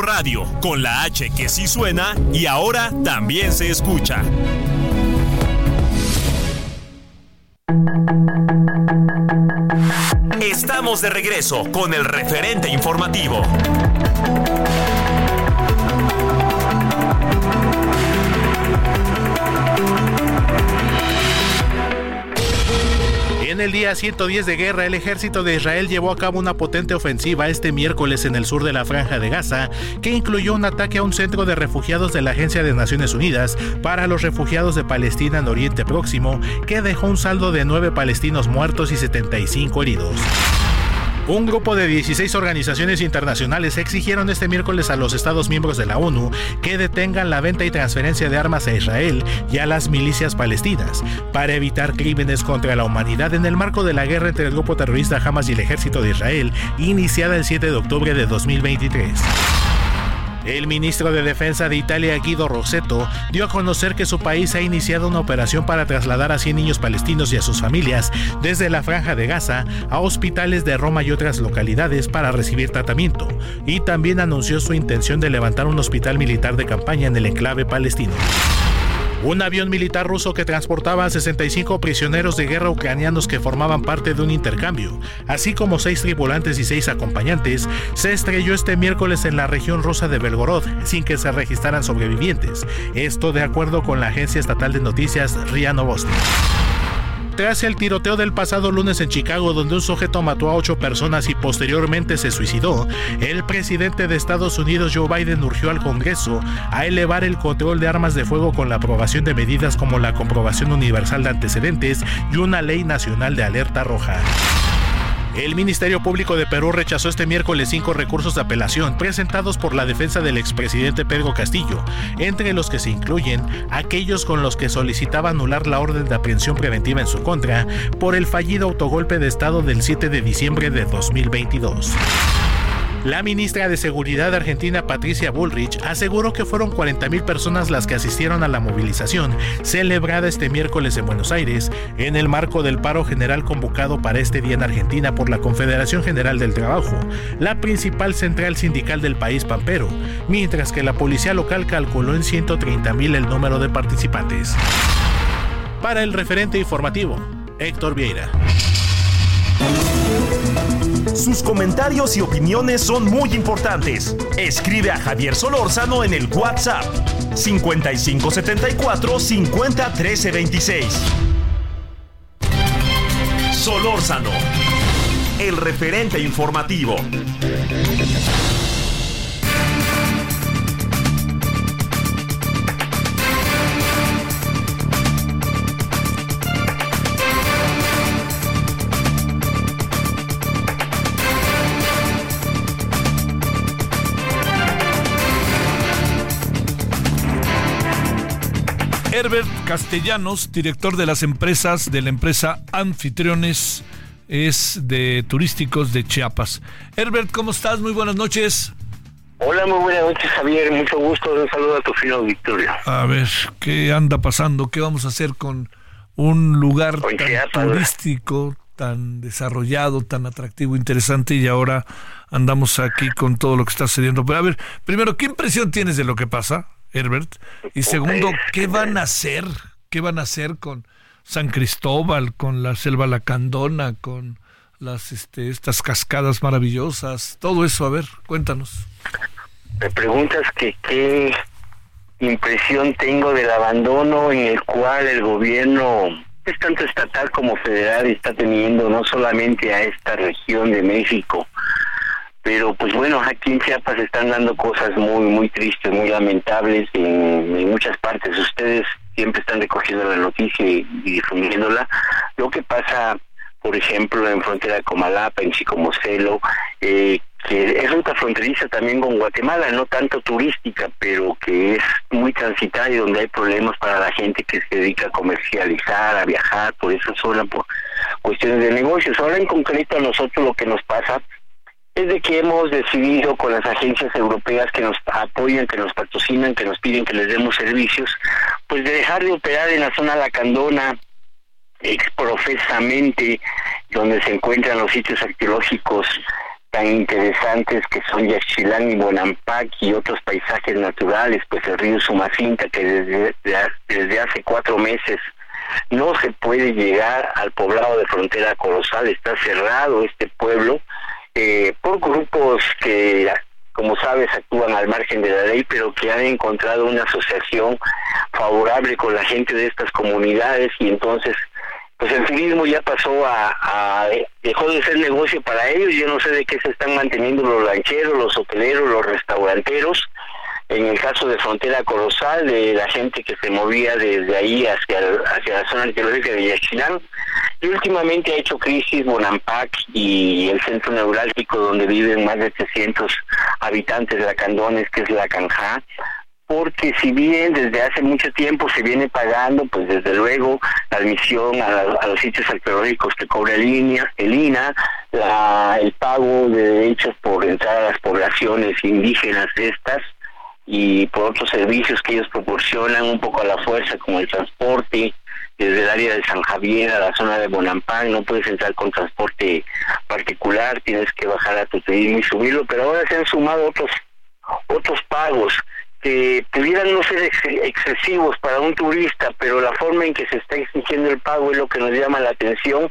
Radio, con la H que sí suena y ahora también se escucha. Estamos de regreso con el referente informativo. En el día 110 de guerra, el ejército de Israel llevó a cabo una potente ofensiva este miércoles en el sur de la franja de Gaza, que incluyó un ataque a un centro de refugiados de la Agencia de Naciones Unidas para los refugiados de Palestina en Oriente Próximo, que dejó un saldo de nueve palestinos muertos y 75 heridos. Un grupo de 16 organizaciones internacionales exigieron este miércoles a los Estados miembros de la ONU que detengan la venta y transferencia de armas a Israel y a las milicias palestinas para evitar crímenes contra la humanidad en el marco de la guerra entre el grupo terrorista Hamas y el ejército de Israel, iniciada el 7 de octubre de 2023. El ministro de Defensa de Italia, Guido Rossetto, dio a conocer que su país ha iniciado una operación para trasladar a 100 niños palestinos y a sus familias desde la franja de Gaza a hospitales de Roma y otras localidades para recibir tratamiento, y también anunció su intención de levantar un hospital militar de campaña en el enclave palestino. Un avión militar ruso que transportaba a 65 prisioneros de guerra ucranianos que formaban parte de un intercambio, así como seis tripulantes y seis acompañantes, se estrelló este miércoles en la región rusa de Belgorod sin que se registraran sobrevivientes. Esto de acuerdo con la agencia estatal de noticias RIA Novosti. Tras el tiroteo del pasado lunes en Chicago, donde un sujeto mató a ocho personas y posteriormente se suicidó, el presidente de Estados Unidos, Joe Biden, urgió al Congreso a elevar el control de armas de fuego con la aprobación de medidas como la comprobación universal de antecedentes y una ley nacional de alerta roja. El Ministerio Público de Perú rechazó este miércoles cinco recursos de apelación presentados por la defensa del expresidente Pedro Castillo, entre los que se incluyen aquellos con los que solicitaba anular la orden de aprehensión preventiva en su contra por el fallido autogolpe de Estado del 7 de diciembre de 2022. La ministra de Seguridad argentina Patricia Bullrich aseguró que fueron 40.000 personas las que asistieron a la movilización celebrada este miércoles en Buenos Aires en el marco del paro general convocado para este día en Argentina por la Confederación General del Trabajo, la principal central sindical del país pampero, mientras que la policía local calculó en 130.000 el número de participantes. Para el referente informativo, Héctor Vieira. Sus comentarios y opiniones son muy importantes. Escribe a Javier Solórzano en el WhatsApp 5574 50 13 26. Solórzano, el referente informativo. Herbert Castellanos, director de las empresas de la empresa Anfitriones, es de turísticos de Chiapas. Herbert, ¿cómo estás? Muy buenas noches. Hola, muy buenas noches, Javier. Mucho gusto. Un saludo a tu fino Victoria. A ver, ¿qué anda pasando? ¿Qué vamos a hacer con un lugar tan turístico, tan desarrollado, tan atractivo, interesante y ahora andamos aquí con todo lo que está sucediendo. Pero a ver, primero, ¿qué impresión tienes de lo que pasa, Herbert? Y segundo, ¿qué van a hacer? ¿Qué van a hacer con San Cristóbal, con la selva lacandona, con las este, estas cascadas maravillosas? Todo eso, a ver, cuéntanos. Me preguntas que qué impresión tengo del abandono en el cual el gobierno es tanto estatal como federal está teniendo no solamente a esta región de México, pero pues bueno, aquí en Chiapas están dando cosas muy, muy tristes, muy lamentables en, muchas partes. Ustedes siempre están recogiendo la noticia y, difundiéndola. Lo que pasa, por ejemplo, en frontera Comalapa, en Chicomocelo, eh, que es ruta fronteriza también con Guatemala, no tanto turística, pero que es muy transitada y donde hay problemas para la gente que se dedica a comercializar, a viajar por esa zona, por cuestiones de negocios. Ahora en concreto a nosotros lo que nos pasa es de que hemos decidido con las agencias europeas que nos apoyan, que nos patrocinan, que nos piden que les demos servicios, pues de dejar de operar en la zona Lacandona, exprofesamente, donde se encuentran los sitios arqueológicos tan interesantes que son Yaxchilán y Bonampak y otros paisajes naturales, pues el río Sumacinta que desde, desde hace cuatro meses no se puede llegar al poblado de frontera colosal, está cerrado este pueblo eh, por grupos que, como sabes, actúan al margen de la ley, pero que han encontrado una asociación favorable con la gente de estas comunidades y entonces pues el turismo ya pasó a, dejó de ser negocio para ellos, yo no sé de qué se están manteniendo los rancheros, los hoteleros, los restauranteros, en el caso de Frontera Colosal, de la gente que se movía desde ahí hacia, hacia la zona arqueológica de Yaxchilán, y últimamente ha hecho crisis Bonampak y el centro neurálgico donde viven más de 300 habitantes de la Candones, que es la Canja, porque si bien desde hace mucho tiempo se viene pagando, pues desde luego la admisión a, los sitios arqueológicos que cobra el, INA, el INA, el pago de derechos por entrar a las poblaciones indígenas estas y por otros servicios que ellos proporcionan un poco a la fuerza, como el transporte, desde el área de San Javier a la zona de Bonampán, no puedes entrar con transporte particular, tienes que bajar a tu turismo y subirlo, pero ahora se han sumado otros otros pagos que pudieran no ser excesivos para un turista, pero la forma en que se está exigiendo el pago es lo que nos llama la atención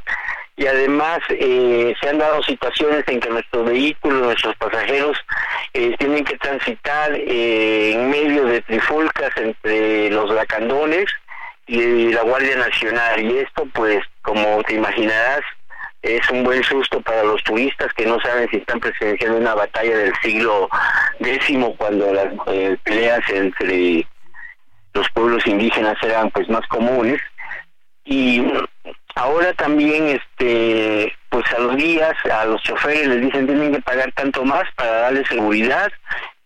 y además eh, se han dado situaciones en que nuestros vehículos, nuestros pasajeros eh, tienen que transitar eh, en medio de trifulcas entre los lacandones y la Guardia Nacional. Y esto pues como te imaginarás es un buen susto para los turistas que no saben si están presenciando una batalla del siglo X cuando las eh, peleas entre los pueblos indígenas eran pues más comunes. Y ahora también este pues a los días a los choferes les dicen tienen que pagar tanto más para darle seguridad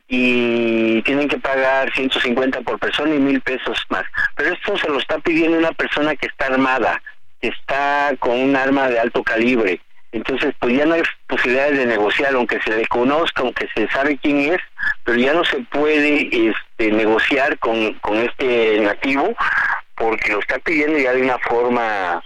y tienen que pagar 150 por persona y mil pesos más pero esto se lo está pidiendo una persona que está armada está con un arma de alto calibre. Entonces, pues ya no hay posibilidades de negociar, aunque se le conozca, aunque se sabe quién es, pero ya no se puede este, negociar con este nativo porque lo está pidiendo ya de una forma,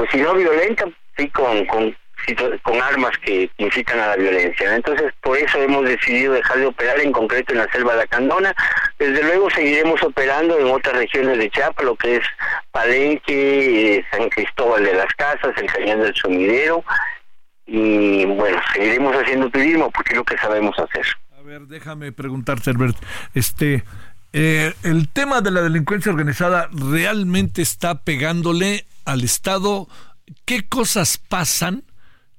pues si no violenta, sí, con, con armas que incitan a la violencia. Entonces, por eso hemos decidido dejar de operar en concreto en la selva de la Candona. Desde luego seguiremos operando en otras regiones de Chiapas, lo que es Palenque, eh, San Cristóbal de las Casas, el Cañón del Sumidero. Y bueno, seguiremos haciendo turismo porque es lo que sabemos hacer. A ver, déjame preguntarte, Herbert. Este, eh, el tema de la delincuencia organizada realmente está pegándole al Estado. ¿Qué cosas pasan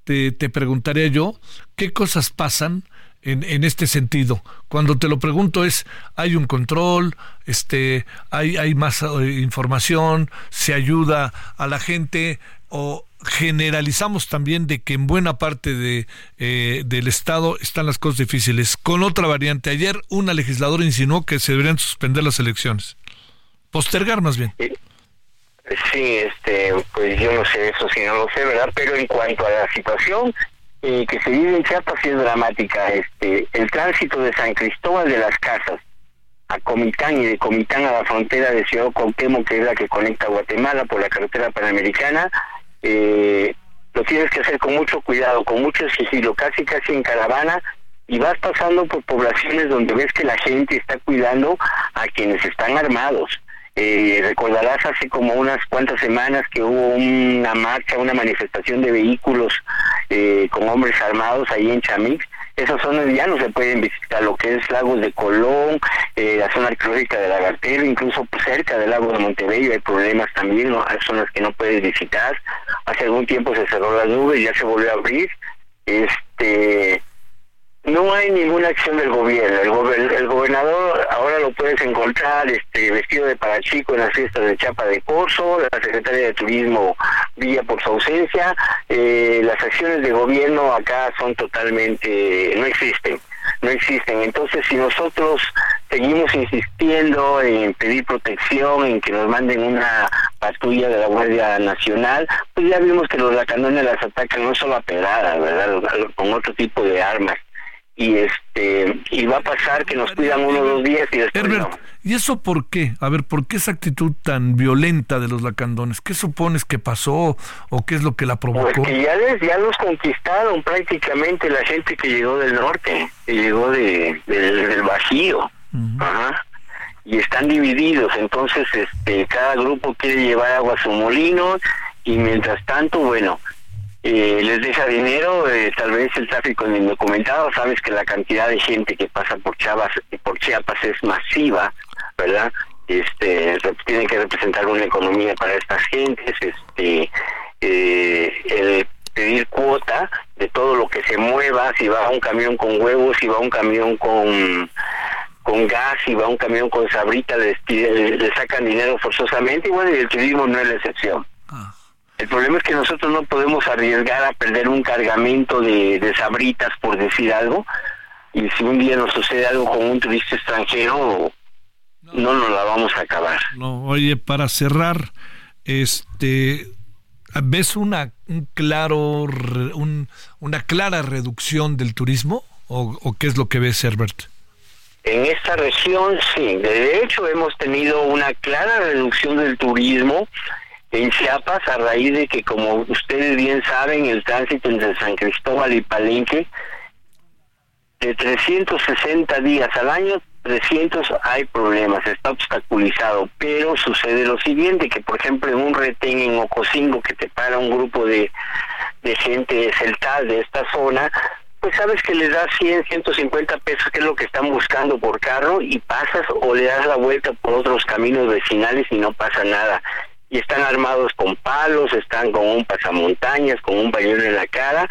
te, te preguntaría yo, ¿qué cosas pasan en, en, este sentido. Cuando te lo pregunto es, hay un control, este, hay, hay más eh, información, se ayuda a la gente o generalizamos también de que en buena parte de, eh, del Estado están las cosas difíciles. Con otra variante, ayer una legisladora insinuó que se deberían suspender las elecciones. Postergar más bien. Sí, este, pues yo no sé eso, si no lo sé, ¿verdad? Pero en cuanto a la situación eh, que se vive en Chiapas es dramática. Este, el tránsito de San Cristóbal de las Casas a Comitán y de Comitán a la frontera de Ciudad Cuauhtémoc, que es la que conecta a Guatemala por la carretera panamericana, eh, lo tienes que hacer con mucho cuidado, con mucho sigilo, casi casi en caravana, y vas pasando por poblaciones donde ves que la gente está cuidando a quienes están armados. Eh, recordarás hace como unas cuantas semanas que hubo una marcha, una manifestación de vehículos eh, con hombres armados ahí en Chamix. Esas zonas ya no se pueden visitar, lo que es Lagos de Colón, eh, la zona arqueológica de Lagartero, incluso cerca del lago de Montebello hay problemas también, ¿no? hay zonas que no puedes visitar. Hace algún tiempo se cerró la nube y ya se volvió a abrir. Este, no hay ninguna acción del gobierno. El, gobernador ahora lo puedes encontrar este vestido de parachico en las fiestas de Chapa de Corso, la secretaria de Turismo vía por su ausencia. Eh, las acciones de gobierno acá son totalmente, no existen, no existen. Entonces, si nosotros seguimos insistiendo en pedir protección, en que nos manden una patrulla de la Guardia Nacional, pues ya vimos que los lacanones las atacan no solo a pedradas, ¿verdad? Con otro tipo de armas y este y va a pasar que nos cuidan uno o dos días y después Herbert, ¿y eso por qué? A ver, ¿por qué esa actitud tan violenta de los lacandones? ¿Qué supones que pasó o qué es lo que la provocó? Porque ya, ya los conquistaron prácticamente la gente que llegó del norte, que llegó de, del Bajío. Ajá. Y están divididos, entonces este cada grupo quiere llevar agua a su molino y mientras tanto, bueno, eh, les deja dinero, eh, tal vez el tráfico indocumentado, sabes que la cantidad de gente que pasa por Chiapas, por Chiapas es masiva, ¿verdad? Este, tienen que representar una economía para estas gentes, este, eh, el pedir cuota de todo lo que se mueva, si va un camión con huevos, si va un camión con con gas, si va un camión con sabrita, le, le, sacan dinero forzosamente, y bueno, y el turismo no es la excepción. El problema es que nosotros no podemos arriesgar a perder un cargamento de, sabritas, por decir algo, y si un día nos sucede algo con un turista extranjero, no, nos la vamos a acabar. No, oye, para cerrar, este, ¿ves una un claro, una clara reducción del turismo o, o qué es lo que ves, Herbert? En esta región, sí. De hecho, hemos tenido una clara reducción del turismo en Chiapas a raíz de que, como ustedes bien saben, el tránsito entre San Cristóbal y Palenque, de 360 días al año, 300 hay problemas, está obstaculizado, pero sucede lo siguiente, que por ejemplo en un retén en Ocosingo que te para un grupo de, de gente celtal de esta zona, pues sabes que le das 100, 150 pesos, que es lo que están buscando por carro, y pasas o le das la vuelta por otros caminos vecinales y no pasa nada y están armados con palos, están con un pasamontañas, con un pañuelo en la cara,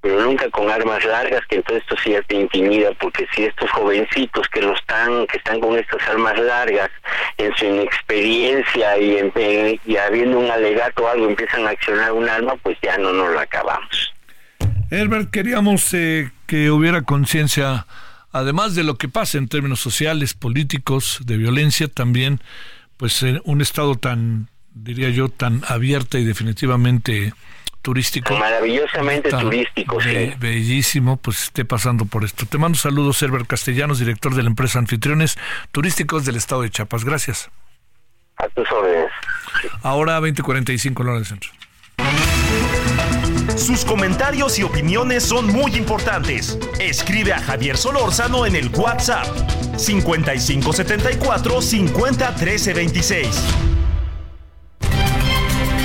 pero nunca con armas largas, que entonces esto sí ya te intimida, porque si estos jovencitos que lo están, que están con estas armas largas, en su inexperiencia y, en, y habiendo un alegato o algo, empiezan a accionar un arma, pues ya no nos lo acabamos. Herbert, queríamos eh, que hubiera conciencia, además de lo que pasa en términos sociales, políticos, de violencia, también pues en un estado tan diría yo, tan abierta y definitivamente turístico. Maravillosamente turístico, sí. Bellísimo, pues esté pasando por esto. Te mando saludos, Herbert Castellanos, director de la empresa Anfitriones Turísticos del Estado de Chiapas. Gracias. A tus órdenes. Ahora 2045 en hora del centro. Sus comentarios y opiniones son muy importantes. Escribe a Javier Solórzano en el WhatsApp 5574 501326.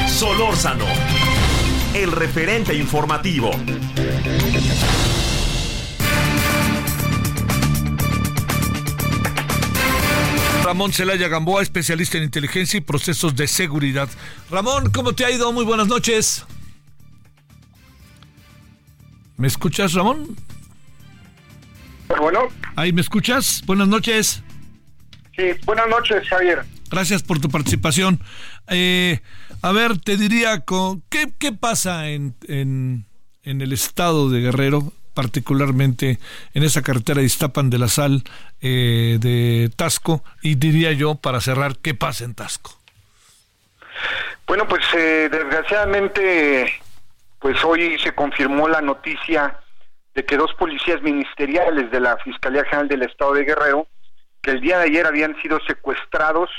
Solórzano, el referente informativo. Ramón Celaya Gamboa, especialista en inteligencia y procesos de seguridad. Ramón, ¿cómo te ha ido? Muy buenas noches. ¿Me escuchas, Ramón? Bueno. Ahí, ¿me escuchas? Buenas noches. Sí, buenas noches, Javier. Gracias por tu participación. Eh, a ver, te diría, ¿qué, qué pasa en, en, el estado de Guerrero, particularmente en esa carretera de Iztapan de la Sal eh, de Tasco? Y diría yo, para cerrar, ¿qué pasa en Tasco? Bueno, pues eh, desgraciadamente, pues hoy se confirmó la noticia de que dos policías ministeriales de la Fiscalía General del Estado de Guerrero, que el día de ayer habían sido secuestrados,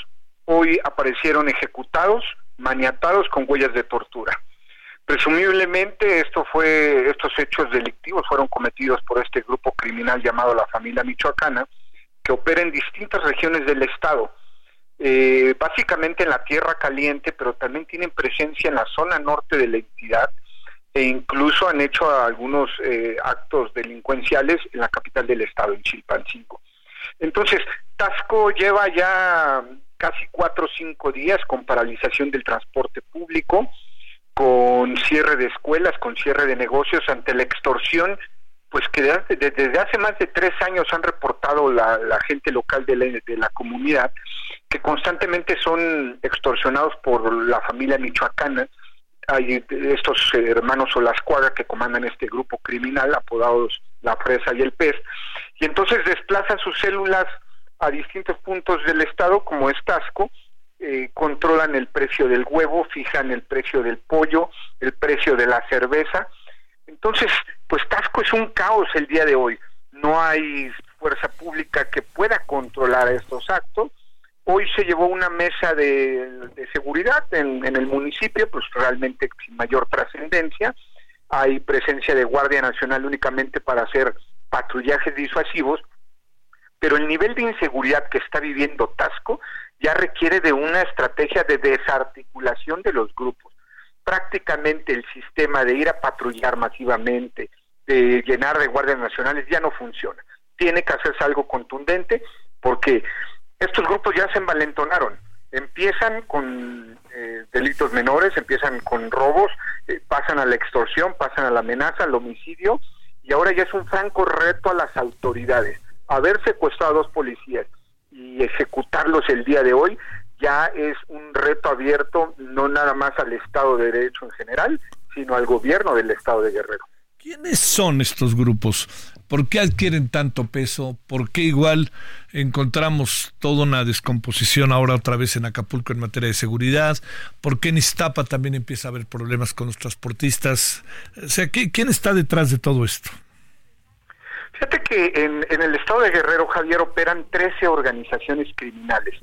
hoy aparecieron ejecutados maniatados con huellas de tortura. Presumiblemente esto fue, estos hechos delictivos fueron cometidos por este grupo criminal llamado la familia michoacana, que opera en distintas regiones del estado, eh, básicamente en la tierra caliente, pero también tienen presencia en la zona norte de la entidad e incluso han hecho algunos eh, actos delincuenciales en la capital del estado, en Chilpancingo. Entonces, Tasco lleva ya casi cuatro o cinco días con paralización del transporte público, con cierre de escuelas, con cierre de negocios ante la extorsión, pues que desde, hace más de tres años han reportado la, gente local de la, de la comunidad, que constantemente son extorsionados por la familia michoacana, hay estos hermanos Olascuaga que comandan este grupo criminal apodados La Fresa y el Pez, y entonces desplazan sus células a distintos puntos del estado como es Tasco, eh, controlan el precio del huevo, fijan el precio del pollo, el precio de la cerveza. Entonces, pues Tasco es un caos el día de hoy. No hay fuerza pública que pueda controlar estos actos. Hoy se llevó una mesa de, seguridad en, en, el municipio, pues realmente sin mayor trascendencia. Hay presencia de Guardia Nacional únicamente para hacer patrullajes disuasivos pero el nivel de inseguridad que está viviendo Tasco ya requiere de una estrategia de desarticulación de los grupos. Prácticamente el sistema de ir a patrullar masivamente, de llenar de guardias nacionales, ya no funciona. Tiene que hacerse algo contundente porque estos grupos ya se envalentonaron. Empiezan con eh, delitos menores, empiezan con robos, eh, pasan a la extorsión, pasan a la amenaza, al homicidio, y ahora ya es un franco reto a las autoridades haber secuestrado a dos policías y ejecutarlos el día de hoy ya es un reto abierto no nada más al Estado de Derecho en general, sino al gobierno del Estado de Guerrero. ¿Quiénes son estos grupos? ¿Por qué adquieren tanto peso? ¿Por qué igual encontramos toda una descomposición ahora otra vez en Acapulco en materia de seguridad? ¿Por qué en Iztapa también empieza a haber problemas con los transportistas? O sea, ¿quién está detrás de todo esto? Fíjate que en, el estado de Guerrero, Javier, operan 13 organizaciones criminales,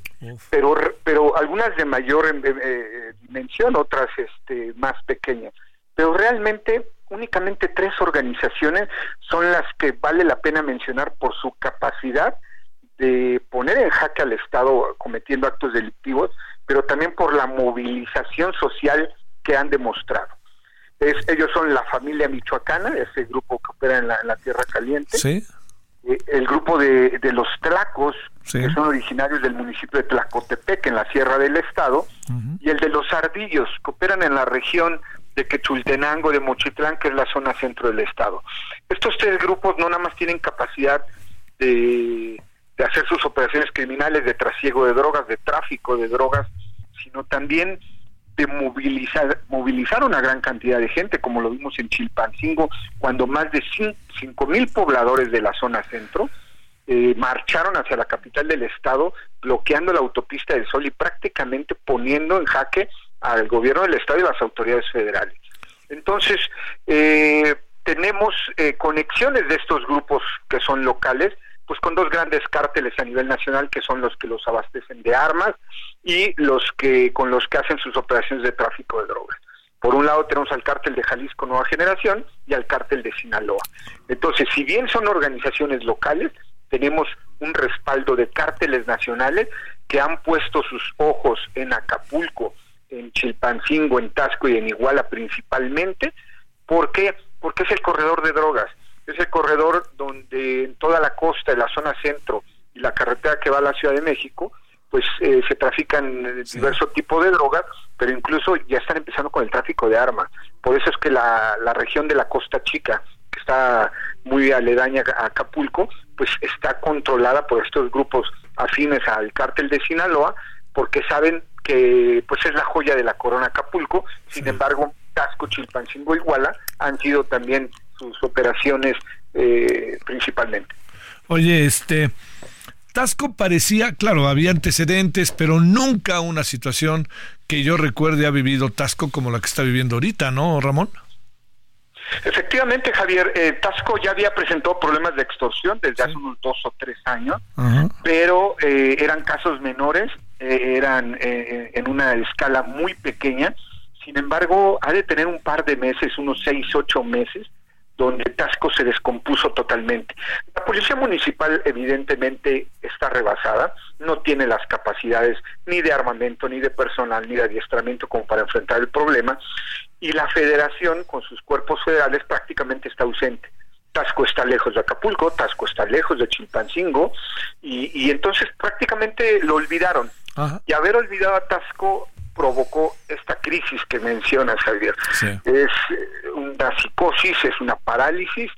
pero pero algunas de mayor eh, eh, dimensión, otras este, más pequeñas. Pero realmente únicamente tres organizaciones son las que vale la pena mencionar por su capacidad de poner en jaque al Estado cometiendo actos delictivos, pero también por la movilización social que han demostrado ellos son la familia michoacana, ese grupo que opera en la, Tierra Caliente. Sí. Eh, el grupo de, los Tlacos, que son originarios del municipio de Tlacotepec, en la Sierra del Estado, y el de los Ardillos, que operan en la región de Quechultenango, de Mochitlán, que es la zona centro del Estado. Estos tres grupos no nada más tienen capacidad de, de hacer sus operaciones criminales de trasiego de drogas, de tráfico de drogas, sino también de movilizar, movilizar una gran cantidad de gente, como lo vimos en Chilpancingo, cuando más de cinco mil pobladores de la zona centro eh, marcharon hacia la capital del estado, bloqueando la autopista del Sol y prácticamente poniendo en jaque al gobierno del estado y las autoridades federales. Entonces, eh, tenemos eh, conexiones de estos grupos que son locales, pues con dos grandes cárteles a nivel nacional que son los que los abastecen de armas y los que con los que hacen sus operaciones de tráfico de drogas. Por un lado tenemos al cártel de Jalisco Nueva Generación y al cártel de Sinaloa. Entonces, si bien son organizaciones locales, tenemos un respaldo de cárteles nacionales que han puesto sus ojos en Acapulco, en Chilpancingo, en Tasco y en Iguala principalmente. ¿Por qué? Porque es el corredor de drogas es el corredor donde en toda la costa, en la zona centro y la carretera que va a la Ciudad de México, pues eh, se trafican eh, diversos tipos de drogas, pero incluso ya están empezando con el tráfico de armas. Por eso es que la, la región de la Costa Chica, que está muy aledaña a Acapulco, pues está controlada por estos grupos afines al cártel de Sinaloa, porque saben que pues es la joya de la corona Acapulco, sin embargo, Tasco, Chilpancingo, Iguala han sido también sus operaciones eh, principalmente. Oye, este, Tasco parecía, claro, había antecedentes, pero nunca una situación que yo recuerde ha vivido Tasco como la que está viviendo ahorita, ¿no, Ramón? Efectivamente, Javier, eh, Tasco ya había presentado problemas de extorsión desde hace unos dos o tres años, pero eh, eran casos menores, eran en una escala muy pequeña Sin embargo, ha de tener un par de meses, unos seis, ocho meses, donde Tasco se descompuso totalmente. La policía municipal evidentemente está rebasada, no tiene las capacidades ni de armamento, ni de personal, ni de adiestramiento como para enfrentar el problema, y la federación con sus cuerpos federales prácticamente está ausente. Tasco está lejos de Acapulco, Tasco está lejos de Chilpancingo, y, y entonces prácticamente lo olvidaron. Y haber olvidado a Tasco provocó esta crisis que mencionas, Javier. Es eh, una psicosis, es una parálisis,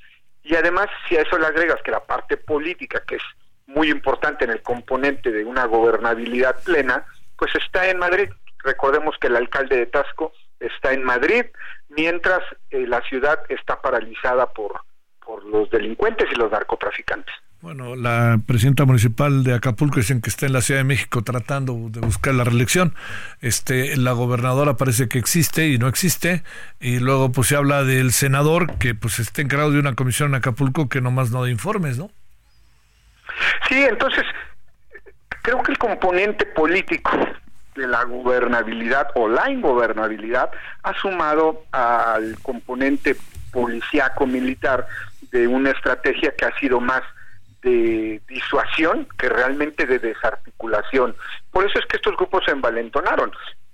y además si a eso le agregas que la parte política, que es muy importante en el componente de una gobernabilidad plena, pues está en Madrid. Recordemos que el alcalde de Tasco está en Madrid, mientras eh, la ciudad está paralizada por, por los delincuentes y los narcotraficantes. Bueno, la presidenta municipal de Acapulco dicen que está en la Ciudad de México tratando de buscar la reelección. Este, la gobernadora parece que existe y no existe. Y luego pues se habla del senador que pues está encargado de una comisión en Acapulco que nomás no da informes, ¿no? Sí, entonces creo que el componente político de la gobernabilidad o la ingobernabilidad ha sumado al componente policíaco militar de una estrategia que ha sido más de disuasión que realmente de desarticulación. Por eso es que estos grupos se envalentonaron.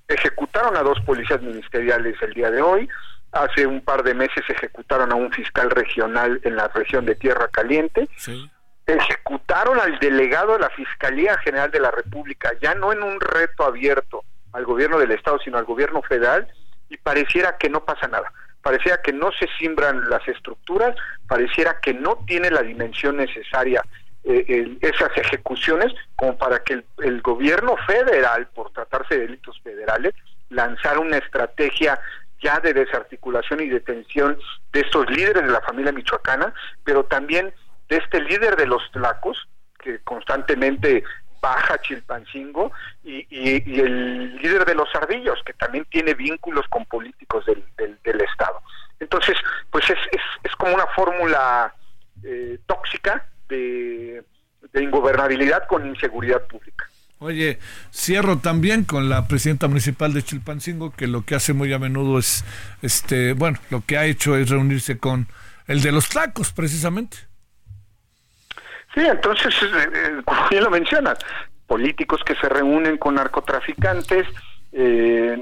Ejecutaron a dos policías ministeriales el día de hoy, hace un par de meses ejecutaron a un fiscal regional en la región de Tierra Caliente, ejecutaron al delegado de la Fiscalía General de la República, ya no en un reto abierto al gobierno del Estado, sino al gobierno federal, y pareciera que no pasa nada pareciera que no se simbran las estructuras, pareciera que no tiene la dimensión necesaria eh, esas ejecuciones como para que el, gobierno federal, por tratarse de delitos federales, lanzara una estrategia ya de desarticulación y detención de estos líderes de la familia michoacana, pero también de este líder de los tlacos, que constantemente baja Chilpancingo, y, el líder de los ardillos, que también tiene vínculos con políticos del, del, Estado. Entonces, pues es, es, es como una fórmula eh, tóxica de, de ingobernabilidad con inseguridad pública. Oye, cierro también con la presidenta municipal de Chilpancingo, que lo que hace muy a menudo es, este, bueno, lo que ha hecho es reunirse con el de los tacos, precisamente. Sí, entonces, eh, eh, como bien lo mencionas, políticos que se reúnen con narcotraficantes, eh,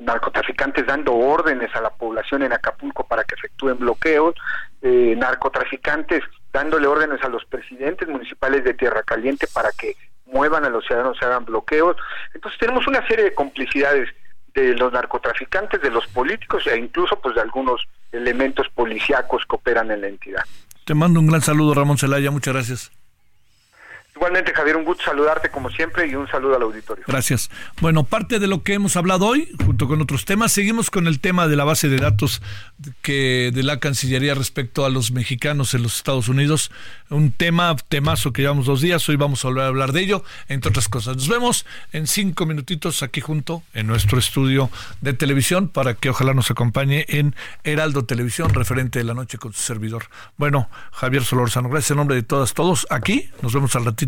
narcotraficantes dando órdenes a la población en Acapulco para que efectúen bloqueos, narcotraficantes dándole órdenes a los presidentes municipales de Tierra Caliente para que muevan a los ciudadanos, se hagan bloqueos. Entonces tenemos una serie de complicidades de los narcotraficantes, de los políticos e incluso pues de algunos elementos policíacos que operan en la entidad. Te mando un gran saludo, Ramón Celaya. Muchas gracias. Igualmente, Javier, un gusto saludarte como siempre y un saludo al auditorio. Gracias. Bueno, parte de lo que hemos hablado hoy, junto con otros temas, seguimos con el tema de la base de datos que de la Cancillería respecto a los mexicanos en los Estados Unidos. Un tema, temazo que llevamos dos días, hoy vamos a volver a hablar de ello, entre otras cosas. Nos vemos en cinco minutitos aquí junto en nuestro estudio de televisión para que ojalá nos acompañe en Heraldo Televisión, referente de la noche con su servidor. Bueno, Javier Solorzano, gracias en nombre de todas, todos aquí. Nos vemos al ratito